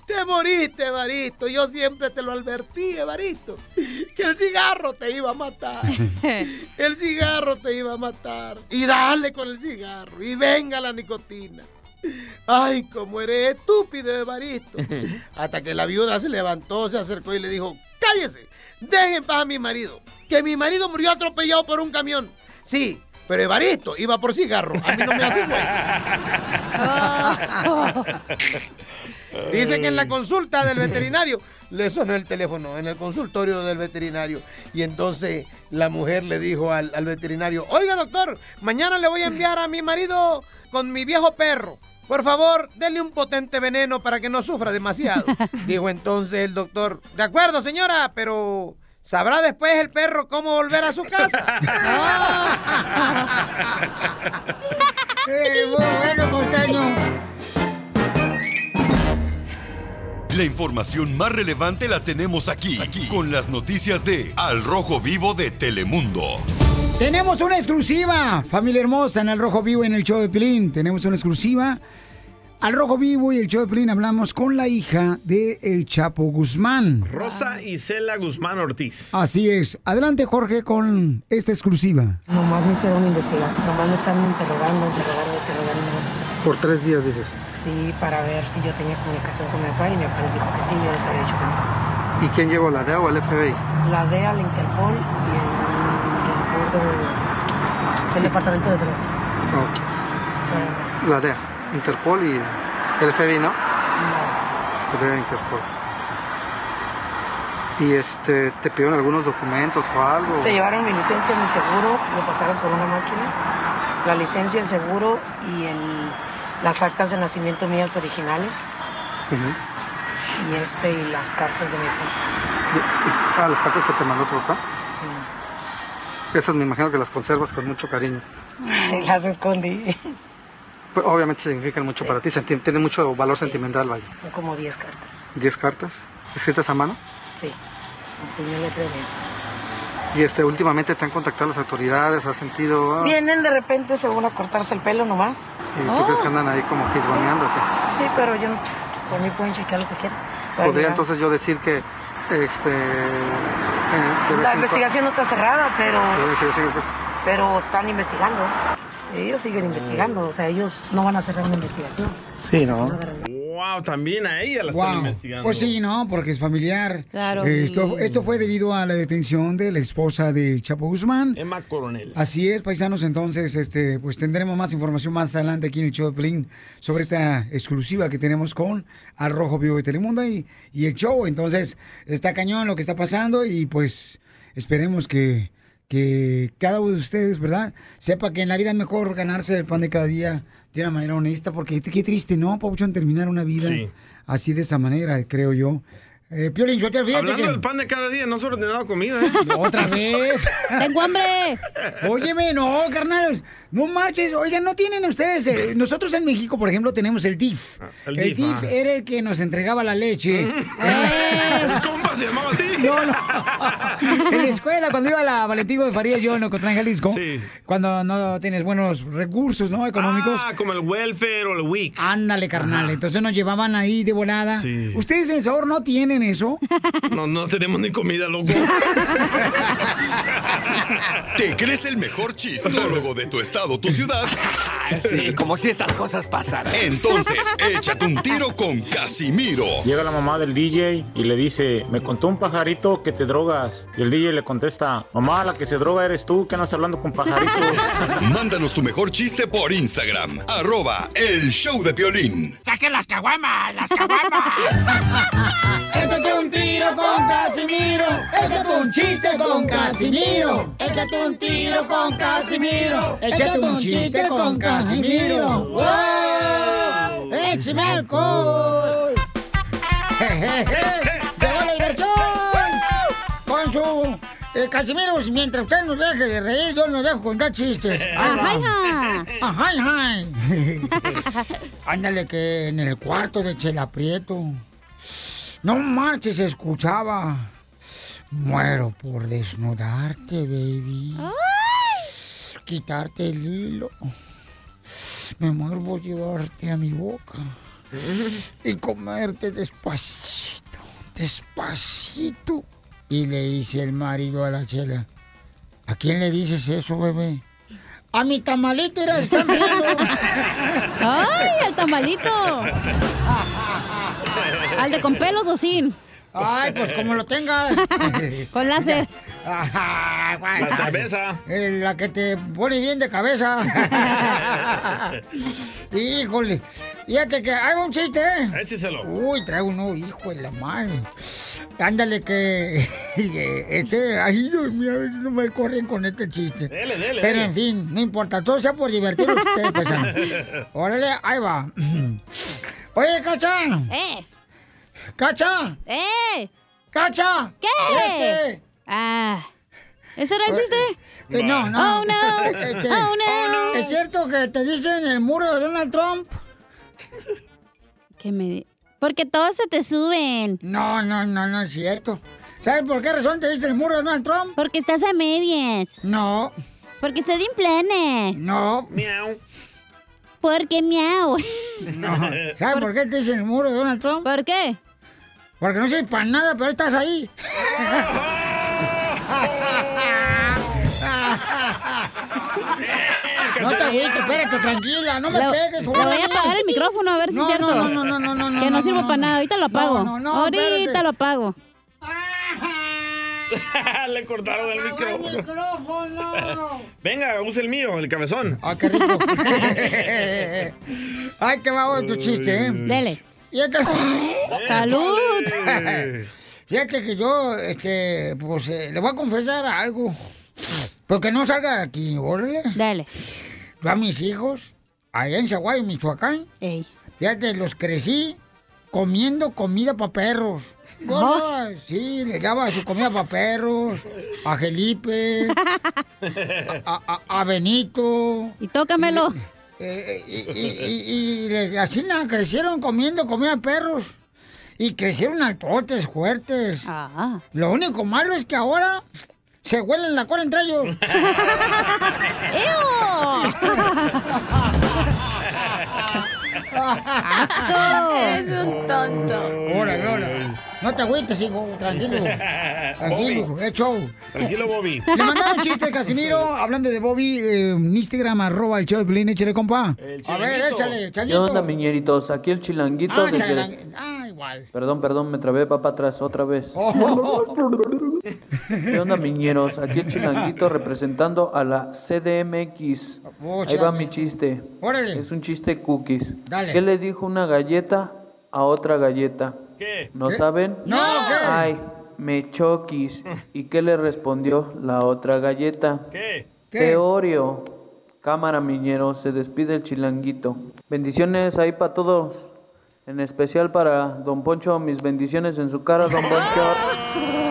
te moriste, Evaristo. Yo siempre te lo advertí, Evaristo, que el cigarro te iba a matar. El cigarro te iba a matar. Y dale con el cigarro. Y venga la nicotina. Ay, cómo eres estúpido, Evaristo. Hasta que la viuda se levantó, se acercó y le dijo, cállese, dejen en paz a mi marido. Que mi marido murió atropellado por un camión. Sí, pero Evaristo iba por cigarro. A mí no me hace Dicen que en la consulta del veterinario le sonó el teléfono, en el consultorio del veterinario. Y entonces la mujer le dijo al, al veterinario, oiga doctor, mañana le voy a enviar a mi marido con mi viejo perro. Por favor, denle un potente veneno para que no sufra demasiado. Dijo entonces el doctor, de acuerdo señora, pero ¿sabrá después el perro cómo volver a su casa? Eh, muy bueno, costeño. La información más relevante la tenemos aquí, aquí, con las noticias de Al Rojo Vivo de Telemundo. Tenemos una exclusiva, familia hermosa, en el Rojo Vivo y en el show de Pilín. Tenemos una exclusiva. Al Rojo Vivo y el show de hablamos con la hija de El Chapo Guzmán. Rosa Isela Guzmán Ortiz. Así es. Adelante, Jorge, con esta exclusiva. Nomás me hicieron investigación, nomás me están interrogando, interrogando, interrogando. Por tres días, dices. Sí, para ver si yo tenía comunicación con mi papá y mi papá les dijo que sí, yo les había dicho que no. ¿Y quién llegó, la DEA o el FBI? La DEA, el Interpol y el, el del Departamento de Drogas. La DEA, Interpol y el FBI, ¿no? La DEA, Interpol. ¿Y este, te pidieron algunos documentos o algo? Se llevaron mi licencia, mi seguro, lo pasaron por una máquina, la licencia, el seguro y el, las actas de nacimiento mías originales Ujú. y este y las cartas de mi papá. Ah, las cartas que te mandó tu papá. Esas me imagino que las conservas con mucho cariño. Las escondí. Pues, obviamente significan mucho para ti, tienen mucho valor sentimental, vaya. Son como 10 cartas. ¿Diez cartas? ¿Escritas a mano? Sí. Un puño letra Y este, últimamente te han contactado las autoridades, has sentido... ah, Vienen de repente según a cortarse el pelo nomás. ¿Y tú crees que andan ahí como fisgoneándote? Sí, pero yo no. Por mí pueden chequear lo que quieran. Podría llegar. entonces yo decir que este La investigación no está cerrada, pero, Sí, sí, sí, pues. pero están investigando. Ellos siguen investigando, o sea, ellos no van a cerrar una investigación. Sí, ¿no? Wow, también a ella la están Wow. investigando. Pues sí, ¿no? Porque es familiar. Claro. Eh, Esto, esto fue debido a la detención de la esposa de Chapo Guzmán. Emma Coronel. Así es, paisanos, entonces, este, pues tendremos más información más adelante aquí en el show de Pelín sobre esta exclusiva que tenemos con Al Rojo Vivo de Telemundo y, y el show. Entonces, está cañón lo que está pasando y pues esperemos que, que cada uno de ustedes, ¿verdad? Sepa que en la vida es mejor ganarse el pan de cada día de una manera honesta, porque qué triste, ¿no, Pauchón, terminar una vida Sí. así de esa manera, creo yo. Eh, Piolín, yo te fíjate Hablando que... del pan de cada día, no se ha ordenado comida, ¿eh? Otra vez. Tengo hambre. Óyeme, no, carnal. No marches. Oigan, no tienen ustedes. eh, nosotros en México, por ejemplo, tenemos el DIF. el el DIF, DIF ah. era el que nos entregaba la leche. ¿El compa se llamaba así? No, no. En la escuela, cuando iba a la Valentín de Farías, yo en Ocotlán, Jalisco, cuando no tienes buenos recursos, ¿no? Económicos. Ah, como el welfare o el WIC. Ándale, carnal. Entonces nos llevaban ahí de volada. Sí. ¿Ustedes en El Sabor no tienen eso? No, no tenemos ni comida, loco. ¿Te crees el mejor chistólogo de tu estado, tu ciudad? Sí, como si estas cosas pasaran. Entonces, échate un tiro con Casimiro. Llega la mamá del DJ y le dice, me contó un pajarito que te drogas. Y el DJ le contesta, mamá, la que se droga eres tú, que andas hablando con pajaritos. Mándanos tu mejor chiste por Instagram, arroba el show de Piolín. ¡Saquen las caguamas! ¡Las caguamas! Échate un tiro con Casimiro. Échate un chiste con Casimiro. Échate un tiro con Casimiro. Échate un chiste con Casimiro. ¡Wow! ¡Échame alcohol! ¡Jejeje! ¡Llegó la diversión! Con su... eh, Casimiro, mientras usted nos deje de reír, yo nos dejo contar chistes. Ajá, Ajá, ajá. Ándale que en el cuarto de Chela Prieto. No marches, escuchaba. Muero por desnudarte, baby. Quitarte el hilo. Me muero por llevarte a mi boca. Y comerte despacito, despacito. Y le dice el marido a la chela. ¿A quién le dices eso, bebé? A mi tamalito era está. ¡Ay, el tamalito! ¿Al de con pelos o sin? Ay, pues como lo tengas. Con láser. La cerveza. la que te pone bien de cabeza. Híjole. Fíjate que hay un chiste, ¿eh? Écheselo. Uy, traigo uno, hijo de la madre. Ándale que... Este, ay, Dios mío, no me corren con este chiste. Dele, dele, Pero dele. en fin, no importa, todo sea por divertirnos ustedes, paisanos. Órale, ahí va. Oye, Cacha. ¡Eh! ¡Cacha! ¡Eh! ¡Cacha! ¿Qué? Este. Ah. ¿Ese era el chiste? Eh, no, no. Oh, no. Este, Oh, no. ¿Es cierto que te dicen el muro de Donald Trump? ¿Qué me... Porque todos se te suben. No, no, no, no es cierto. ¿Sabes por qué razón te dicen el muro de Donald Trump? Porque estás a medias. No. Porque estás en plane. No. Miau. Porque miau. No. ¿Sabes por qué te dicen el muro de Donald Trump? ¿Por qué? Porque no sirves para nada, pero estás ahí. No te agüites, espérate, tranquila, no me Le- pegues. le voy a apagar el micrófono a ver si No, es cierto. No, no, no, no, no, no. Que no, no, sirvo no, para no. nada. Ahorita lo apago. No, no, no, Ahorita espérate. lo apago. Le cortaron el micrófono. micrófono. Venga, use el mío, el cabezón. Ah, qué rico. Ay, te va tu chiste, ¿eh? Dele. Fíjate. ¡Salud! Fíjate que yo, este, pues, eh, le voy a confesar algo. Porque no salga de aquí, órale. Dale. Yo a mis hijos, allá en Zaguayo, Michoacán, Ey. fíjate, los crecí comiendo comida para perros. Gorda, Sí, le daba su comida para perros, a Felipe, a, a- a Benito. Y tócamelo. Eh, y, y- y- y le- así nada, crecieron comiendo comida de perros. Y crecieron altotes, fuertes. Ah. Lo único malo es que ahora se huelen la cola entre ellos. ¡Asco! Eres un tonto. Órale, órale. No te agüites, hijo, tranquilo. Tranquilo, Bobby. es show. Tranquilo, Bobby. Le mandaron chiste, Casimiro, hablando de Bobby, eh, en Instagram, arroba el show de Pelín, échale, compa. A ver, échale, ¿Qué changuito. onda, miñeritos? Aquí el chilanguito Ah, desde... ah, igual. Perdón, perdón, me trabé para atrás otra vez. Oh. ¿Qué onda, miñeros? Aquí el chilanguito representando a la CDMX. Oh, Ahí va mi chiste. Órale. Es un chiste cookies. Dale. ¿Qué le dijo una galleta a otra galleta? ¿Qué? ¿No ¿Qué? saben? No, ¿qué? Ay, me choquis. ¿Y qué le respondió la otra galleta? ¿Qué? ¿Qué? Oreo. Cámara, miñero, se despide el chilanguito. Bendiciones ahí para todos. En especial para Don Poncho, mis bendiciones en su cara, Don Poncho.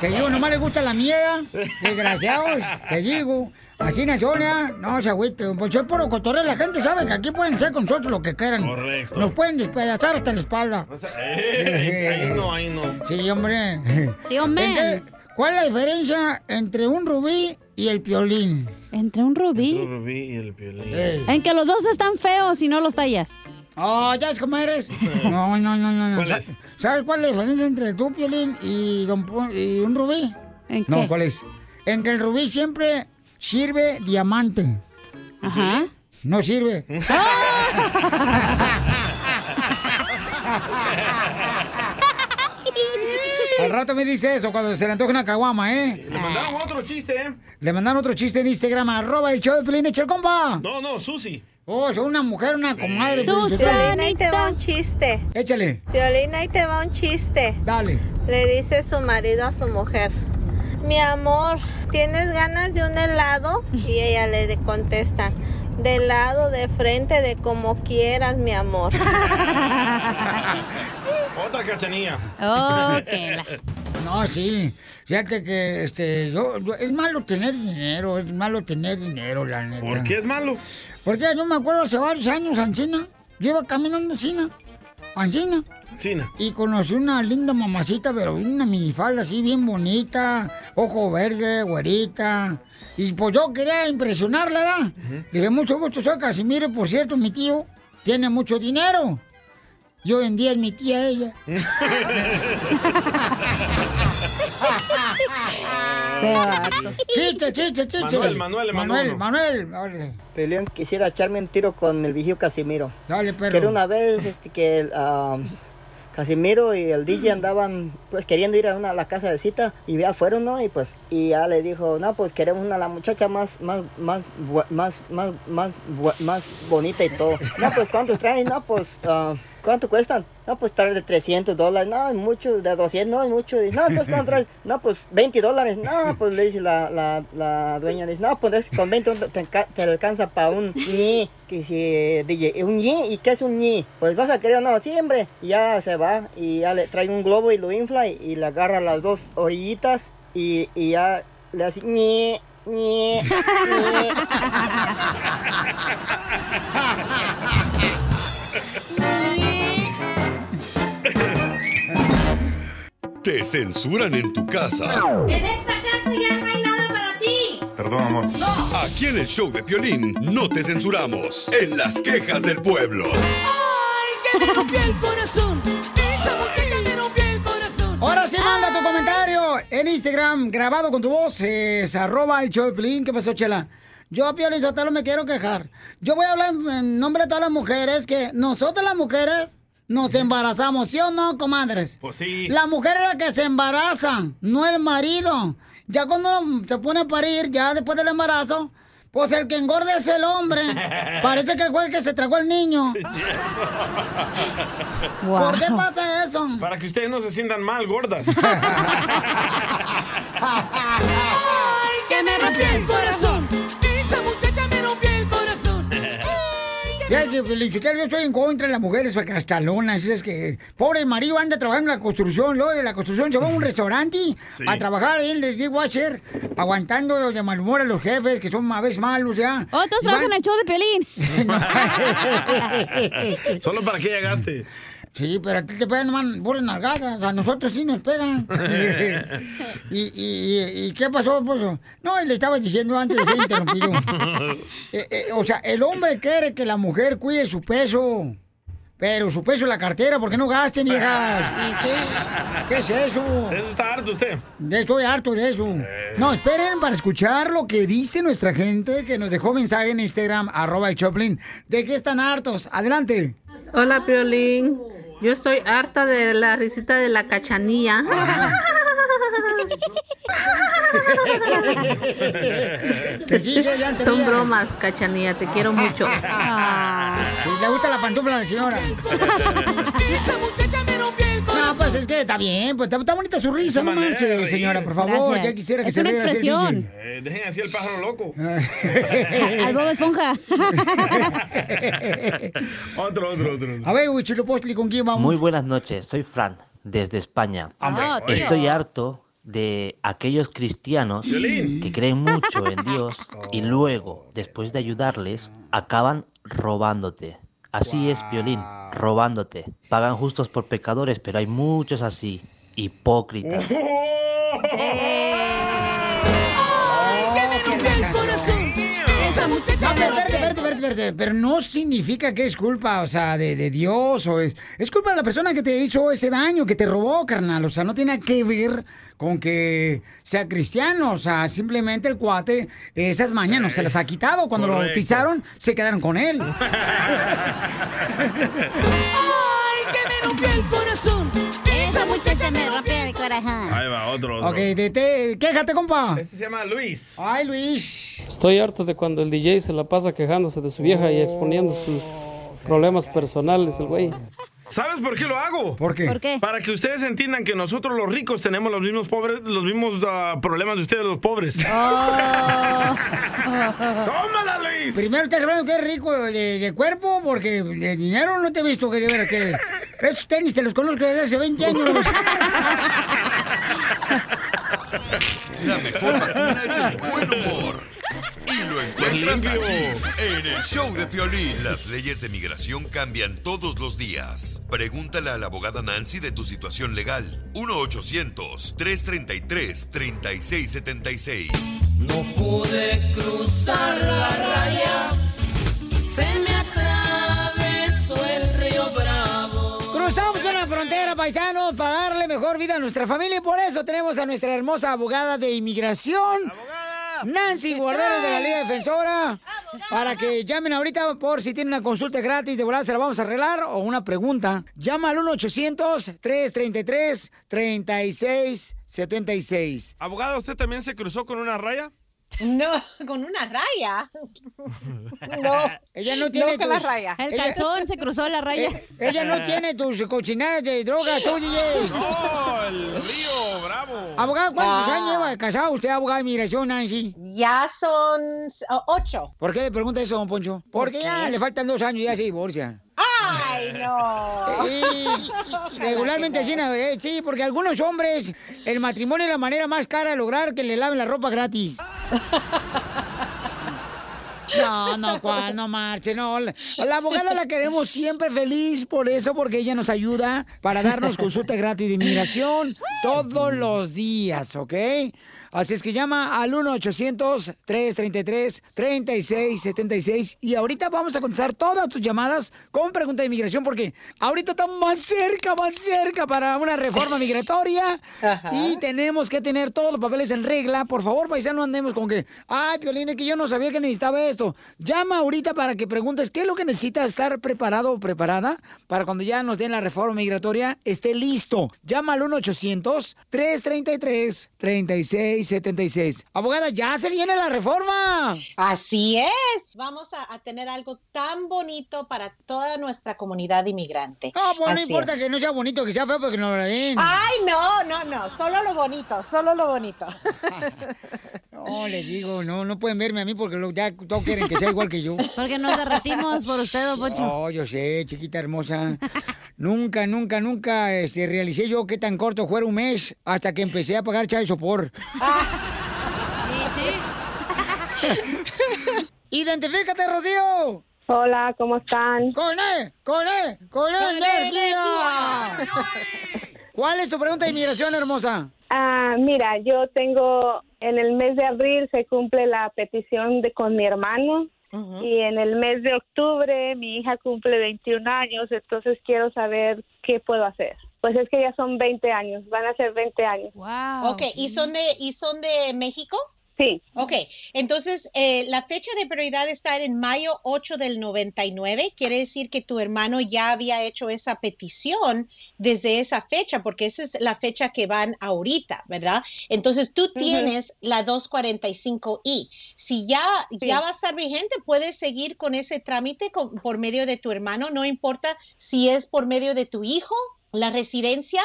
Te digo, nomás le gusta la mierda. Desgraciados, te digo. Así ¿ya? No se agüite, don Poncho. Es puro cotorreo. La gente sabe que aquí pueden ser con nosotros lo que quieran. Correcto. Nos pueden despedazar hasta la espalda. Eh, ahí no, ahí no. Sí, hombre. Sí, hombre. Entonces, ¿Cuál es la diferencia entre un rubí y el piolín? ¿Entre un rubí? Y el piolín. En que los dos están feos y no los tallas. Oh, ¿ya es como eres? No, no, no, no. no. ¿Cuál Sa- es? ¿Sabes cuál es la diferencia entre tú, Piolín, y, don y un rubí? ¿En No, qué? ¿cuál es? En que el rubí siempre sirve diamante. Ajá. No sirve. rato me dice eso cuando se le antoja una caguama, ¿eh? Le mandaron otro chiste, ¿eh? Le mandaron otro chiste en Instagram, arroba el show de Pelín, el compa. No, no, Susi. Oh, una mujer, una comadre. Susi. Pelín. Violín, ahí te va un chiste. Échale. Violín, ahí te va un chiste. Dale. Le dice su marido a su mujer. Mi amor, ¿tienes ganas de un helado? Y ella le contesta. De lado, de frente, de como quieras, mi amor. Otra cachanilla. Oh, No, sí. Fíjate que este, yo, yo- es malo tener dinero, es malo tener dinero, la neta. ¿Por qué es malo? Porque yo me acuerdo hace varios años, Ancina, yo iba caminando Ancina, Ancina, China. y conocí una linda mamacita, pero una minifalda así bien bonita, ojo verde, güerita. Y pues yo quería impresionarla, ¿verdad? Dije, mucho gusto, soy Casimiro, por cierto, mi tío tiene mucho dinero. Y hoy en día es mi tía ella. Se vato. Chiste, chiste, chiste. Manuel, Manuel, Manuel. Manuel. órale. Peleón, quisiera echarme un tiro con el vigío Casimiro. Dale, perro. Que era una vez este, que el, ah, Casimiro y el DJ andaban pues queriendo ir a, una, a la casa de cita y ya fueron, ¿no? Y pues y ya le dijo, no, pues queremos una la muchacha más más más más más más más bonita y todo. No, pues ¿cuántos traen? No, pues ah, ¿cuánto cuestan? No, pues trae de 300 dólares. No, es mucho, de 200, no, es mucho. Dice, no, entonces ¿cuánto traes? No, pues 20 dólares. No, pues le dice la, la, la dueña, dice, no, pues es- con 20 te, te alcanza para un ñi. Que si, DJ, ¿un ñi? ¿Y qué es un ñi? Pues vas a querer, no, siempre. Y ya se va y ya le trae un globo y lo infla y, y le agarra las dos orillitas y, y ya le hace ñi, ñi, ñi. Te censuran en tu casa. En esta casa ya no hay nada para ti. Perdón, amor. Aquí en el show de Piolín no te censuramos. En las quejas del pueblo. Ay, que me rompió el corazón. Esa muchacha me rompió el corazón. Ahora sí, manda tu comentario en Instagram, grabado con tu voz, es arroba el show de Pelín. ¿Qué pasó, Chela? Yo, Pio Lizotelo, me quiero quejar. Yo voy a hablar en nombre de todas las mujeres que nosotros las mujeres nos embarazamos, ¿sí o no, comadres? Pues sí. La mujer es la que se embaraza, no el marido. Ya cuando uno se pone a parir, ya después del embarazo, pues el que engorda es el hombre. Parece que el güey que se tragó al niño. ¿Por qué pasa eso? Para que ustedes no se sientan mal, gordas. Ay, que me rompió el corazón. Yo estoy en contra de las mujeres castalonas. Es que pobre marido anda trabajando en la construcción, luego de la construcción se va a un restaurante Sí. a trabajar, él les digo a hacer, aguantando de mal humor a los jefes, que son a veces malos, ya. Oh, todos trabajan en el show de Pelín. Solo para que llegaste. Sí, pero a ti te pegan man, por nalgadas, a nosotros sí nos pegan. y, y, y- y qué pasó, esposo? No, y le estaba diciendo antes de ser interrumpido. Eh, eh, o sea, el hombre quiere que la mujer cuide su peso. Pero su peso en la cartera, ¿por qué no gasten, viejas? ¿Qué es eso? Eso está harto usted. Estoy harto de eso. No, esperen para escuchar lo que dice nuestra gente que nos dejó mensaje en Instagram, arroba el Choplin. ¿De qué están hartos? Adelante. Hola, Piolín. Yo estoy harta de la risita de la te Son bromas, cachanilla. Te quiero mucho. Sí, le gusta la pantufla a la señora. No, pues es que está bien, pues está, está bonita su risa, no marche, señora, por favor. Gracias. Ya quisiera que Es se una expresión. Eh, dejen así el pájaro loco. Al Bob Esponja. otro, otro, otro. A ver, Huichilopochtli, ¿con quién vamos? Muy buenas noches, soy Fran, desde España. Tío. Estoy harto de aquellos cristianos que creen mucho en Dios y luego, después de ayudarles, acaban robándote. Así es, Violín, robándote. Pagan justos por pecadores, pero hay muchos así, hipócritas. espérate, pero no significa que es culpa, o sea, de, de Dios, o es, es culpa de la persona que te hizo ese daño, que te robó, carnal, o sea, no tiene que ver con que sea cristiano, o sea, simplemente el cuate, esas mañanas se las ha quitado, cuando lo bautizaron, se quedaron con él. Ay, que me rompió el corazón. Esa muchacha me rompió el corazón. Ahí va, otro, otro. Ok, de, te- quéjate, compa. Este se llama Luis. Ay, Luis. Estoy harto de cuando el DJ se la pasa quejándose de su vieja y exponiendo sus problemas personales, el güey. ¿Sabes por qué lo hago? ¿Por qué? ¿Por qué? Para que ustedes entiendan que nosotros los ricos tenemos los mismos pobres, los mismos ah, problemas de ustedes los pobres. Oh. ¡Tómala, Luis! Primero estás hablando que es rico de, de cuerpo, porque de dinero no te he visto que que. Esos tenis te los conozco desde hace 20 años. La mejor vacuna es el buen humor. Encuentras aquí, en el show de Piolín. Las leyes de migración cambian todos los días. Pregúntale a la abogada Nancy de tu situación legal. 1-800-333-3676. No pude cruzar la raya. Se me atravesó el río Bravo. Cruzamos una frontera, paisanos, para darle mejor vida a nuestra familia y por eso tenemos a nuestra hermosa abogada de inmigración. Nancy Guarderos de la Liga Defensora. Para que llamen ahorita por si tienen una consulta gratis, de volada se la vamos a arreglar o una pregunta. Llama al 1-800-333-3676. Abogado, ¿usted también se cruzó con una raya? No, con una raya. No. Ella no tiene No con la tus- raya. El calzón se cruzó la raya. Eh, ella no tiene tus cochinadas de droga, tú, DJ. ¡No! El río Bravo. Abogado, ¿cuántos Ah. años lleva casado usted, abogado de inmigración, Nancy? Ya son oh, ocho. ¿Por qué le pregunta eso, don Poncho? Porque ya le faltan dos años y ya se divorcia. ¡Ay, no! Sí, regularmente así, ¿no? Eh, sí, porque algunos hombres, el matrimonio es la manera más cara de lograr que le laven la ropa gratis. No, no, cuál, no marche, no. La, la abogada la queremos siempre feliz por eso, porque ella nos ayuda para darnos consulta gratis de inmigración todos los días, ¿ok? Así es que llama al 1-800-333-3676 y ahorita vamos a contestar todas tus llamadas con pregunta de inmigración porque ahorita estamos más cerca, más cerca para una reforma migratoria y tenemos que tener todos los papeles en regla. Por favor, paisano, andemos con que, ay, Piolín, es que yo no sabía que necesitaba esto. Llama ahorita para que preguntes qué es lo que necesita estar preparado o preparada para cuando ya nos den la reforma migratoria, esté listo. Llama al 1-800-333-3676. Abogada, ya se viene la reforma. Así es. Vamos a, a tener algo tan bonito para toda nuestra comunidad inmigrante. Ah, pues no Así importa es. que no sea bonito, que sea feo, porque no lo den. Ay, no, no, no. Solo lo bonito, solo lo bonito. No, les digo, no, no pueden verme a mí porque lo- ya todos quieren que sea igual que yo. Porque nos derretimos por usted, don Poncho. No, yo sé, chiquita hermosa. nunca, nunca, nunca este, realicé yo qué tan corto fuera un mes hasta que empecé a pagar chai sopor. Sí, ¡Identifícate, Rocío! Hola, ¿cómo están? ¡Con E! ¡Con E! ¡Con E energía! ¿Cuál es tu pregunta de inmigración, hermosa? Ah, mira, yo tengo, en el mes de abril se cumple la petición de con mi hermano y en el mes de octubre mi hija cumple 21 años, entonces quiero saber qué puedo hacer. Pues es que ya son 20 años, van a ser 20 años. Ok, ¿y son de, y son de México? Sí. Ok, entonces eh, la fecha de prioridad está en mayo 8 del 99. Quiere decir que tu hermano ya había hecho esa petición desde esa fecha, porque esa es la fecha que van ahorita, ¿verdad? Entonces tú tienes la 245I. Si ya, ya va a estar vigente, puedes seguir con ese trámite con- por medio de tu hermano, no importa si es por medio de tu hijo, la residencia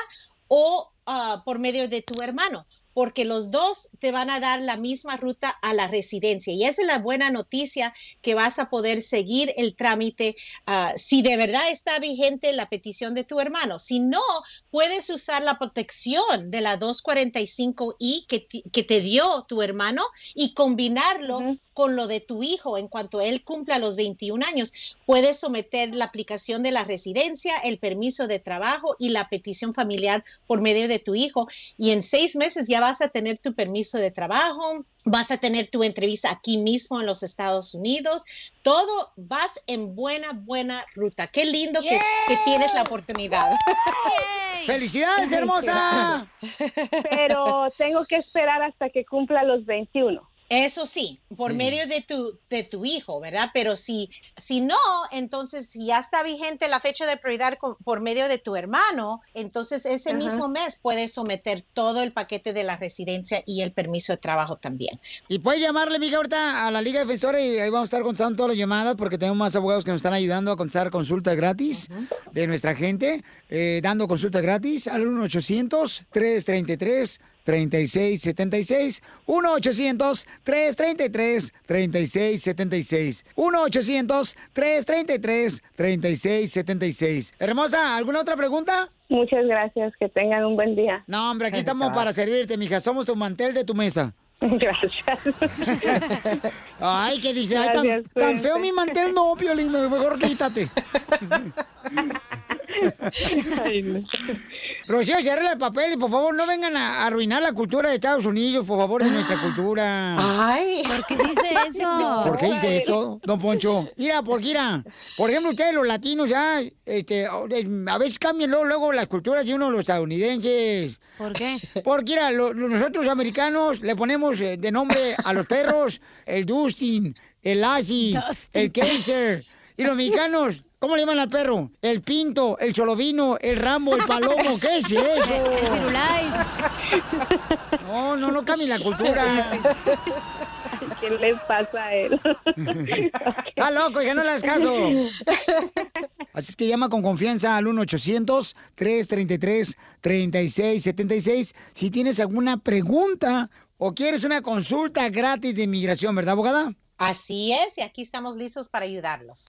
o ah, por medio de tu hermano porque los dos te van a dar la misma ruta a la residencia. Y esa es la buena noticia que vas a poder seguir el trámite ah, si de verdad está vigente la petición de tu hermano. Si no, puedes usar la protección de la 245I que, que te dio tu hermano y combinarlo con lo de tu hijo en cuanto él cumpla los 21 años. Puedes someter la aplicación de la residencia, el permiso de trabajo y la petición familiar por medio de tu hijo. Y en seis meses ya vas a tener tu permiso de trabajo, vas a tener tu entrevista aquí mismo en los Estados Unidos. Todo vas en buena, buena ruta. Qué lindo que, que tienes la oportunidad. ¡Felicidades, hermosa! Pero tengo que esperar hasta que cumpla los 21. Eso sí, por medio de tu, de tu hijo, ¿verdad? Pero si, si no, entonces si ya está vigente la fecha de prioridad con- por medio de tu hermano, entonces ese mismo mes puedes someter todo el paquete de la residencia y el permiso de trabajo también. Y puedes llamarle, mija, ahorita a la Liga Defensora y ahí vamos a estar contestando todas las llamadas porque tenemos más abogados que nos están ayudando a contestar consultas gratis de nuestra gente, eh, dando consultas gratis al 1-800-333. 3676 1-800-333-3676 1-800-333-3676 Hermosa, ¿alguna otra pregunta? Muchas gracias, que tengan un buen día. No, hombre, aquí estamos para servirte, mija. Somos tu mantel de tu mesa. Gracias. Ay, ¿qué dice? Ay, tan, feo mi mantel, no, Piolín, mejor quítate. Rocío, se arregla el papel y por favor no vengan a arruinar la cultura de Estados Unidos, por favor, de nuestra cultura. Ay, ¿Por qué dice eso? ¿Por qué dice eso, don Poncho? Mira, porque mira, por ejemplo, ustedes los latinos ya, este, a veces cambian luego, luego las culturas de uno los estadounidenses. ¿Por qué? Porque mira, lo- nosotros americanos le ponemos eh, de nombre a los perros el Dustin, el Lassie, Dustin. el Kaiser. Y los mexicanos, ¿cómo le llaman al perro? El Pinto, el Cholovino, el Rambo, el Palomo. ¿Qué es eso? El Firulais. No, no, no cambien la cultura. ¿Qué le pasa a él? Está loco, ya no le hagas caso. Así es que llama con confianza al 1-800-333-3676 si tienes alguna pregunta o quieres una consulta gratis de inmigración, ¿verdad, abogada? Así es, y aquí estamos listos para ayudarlos.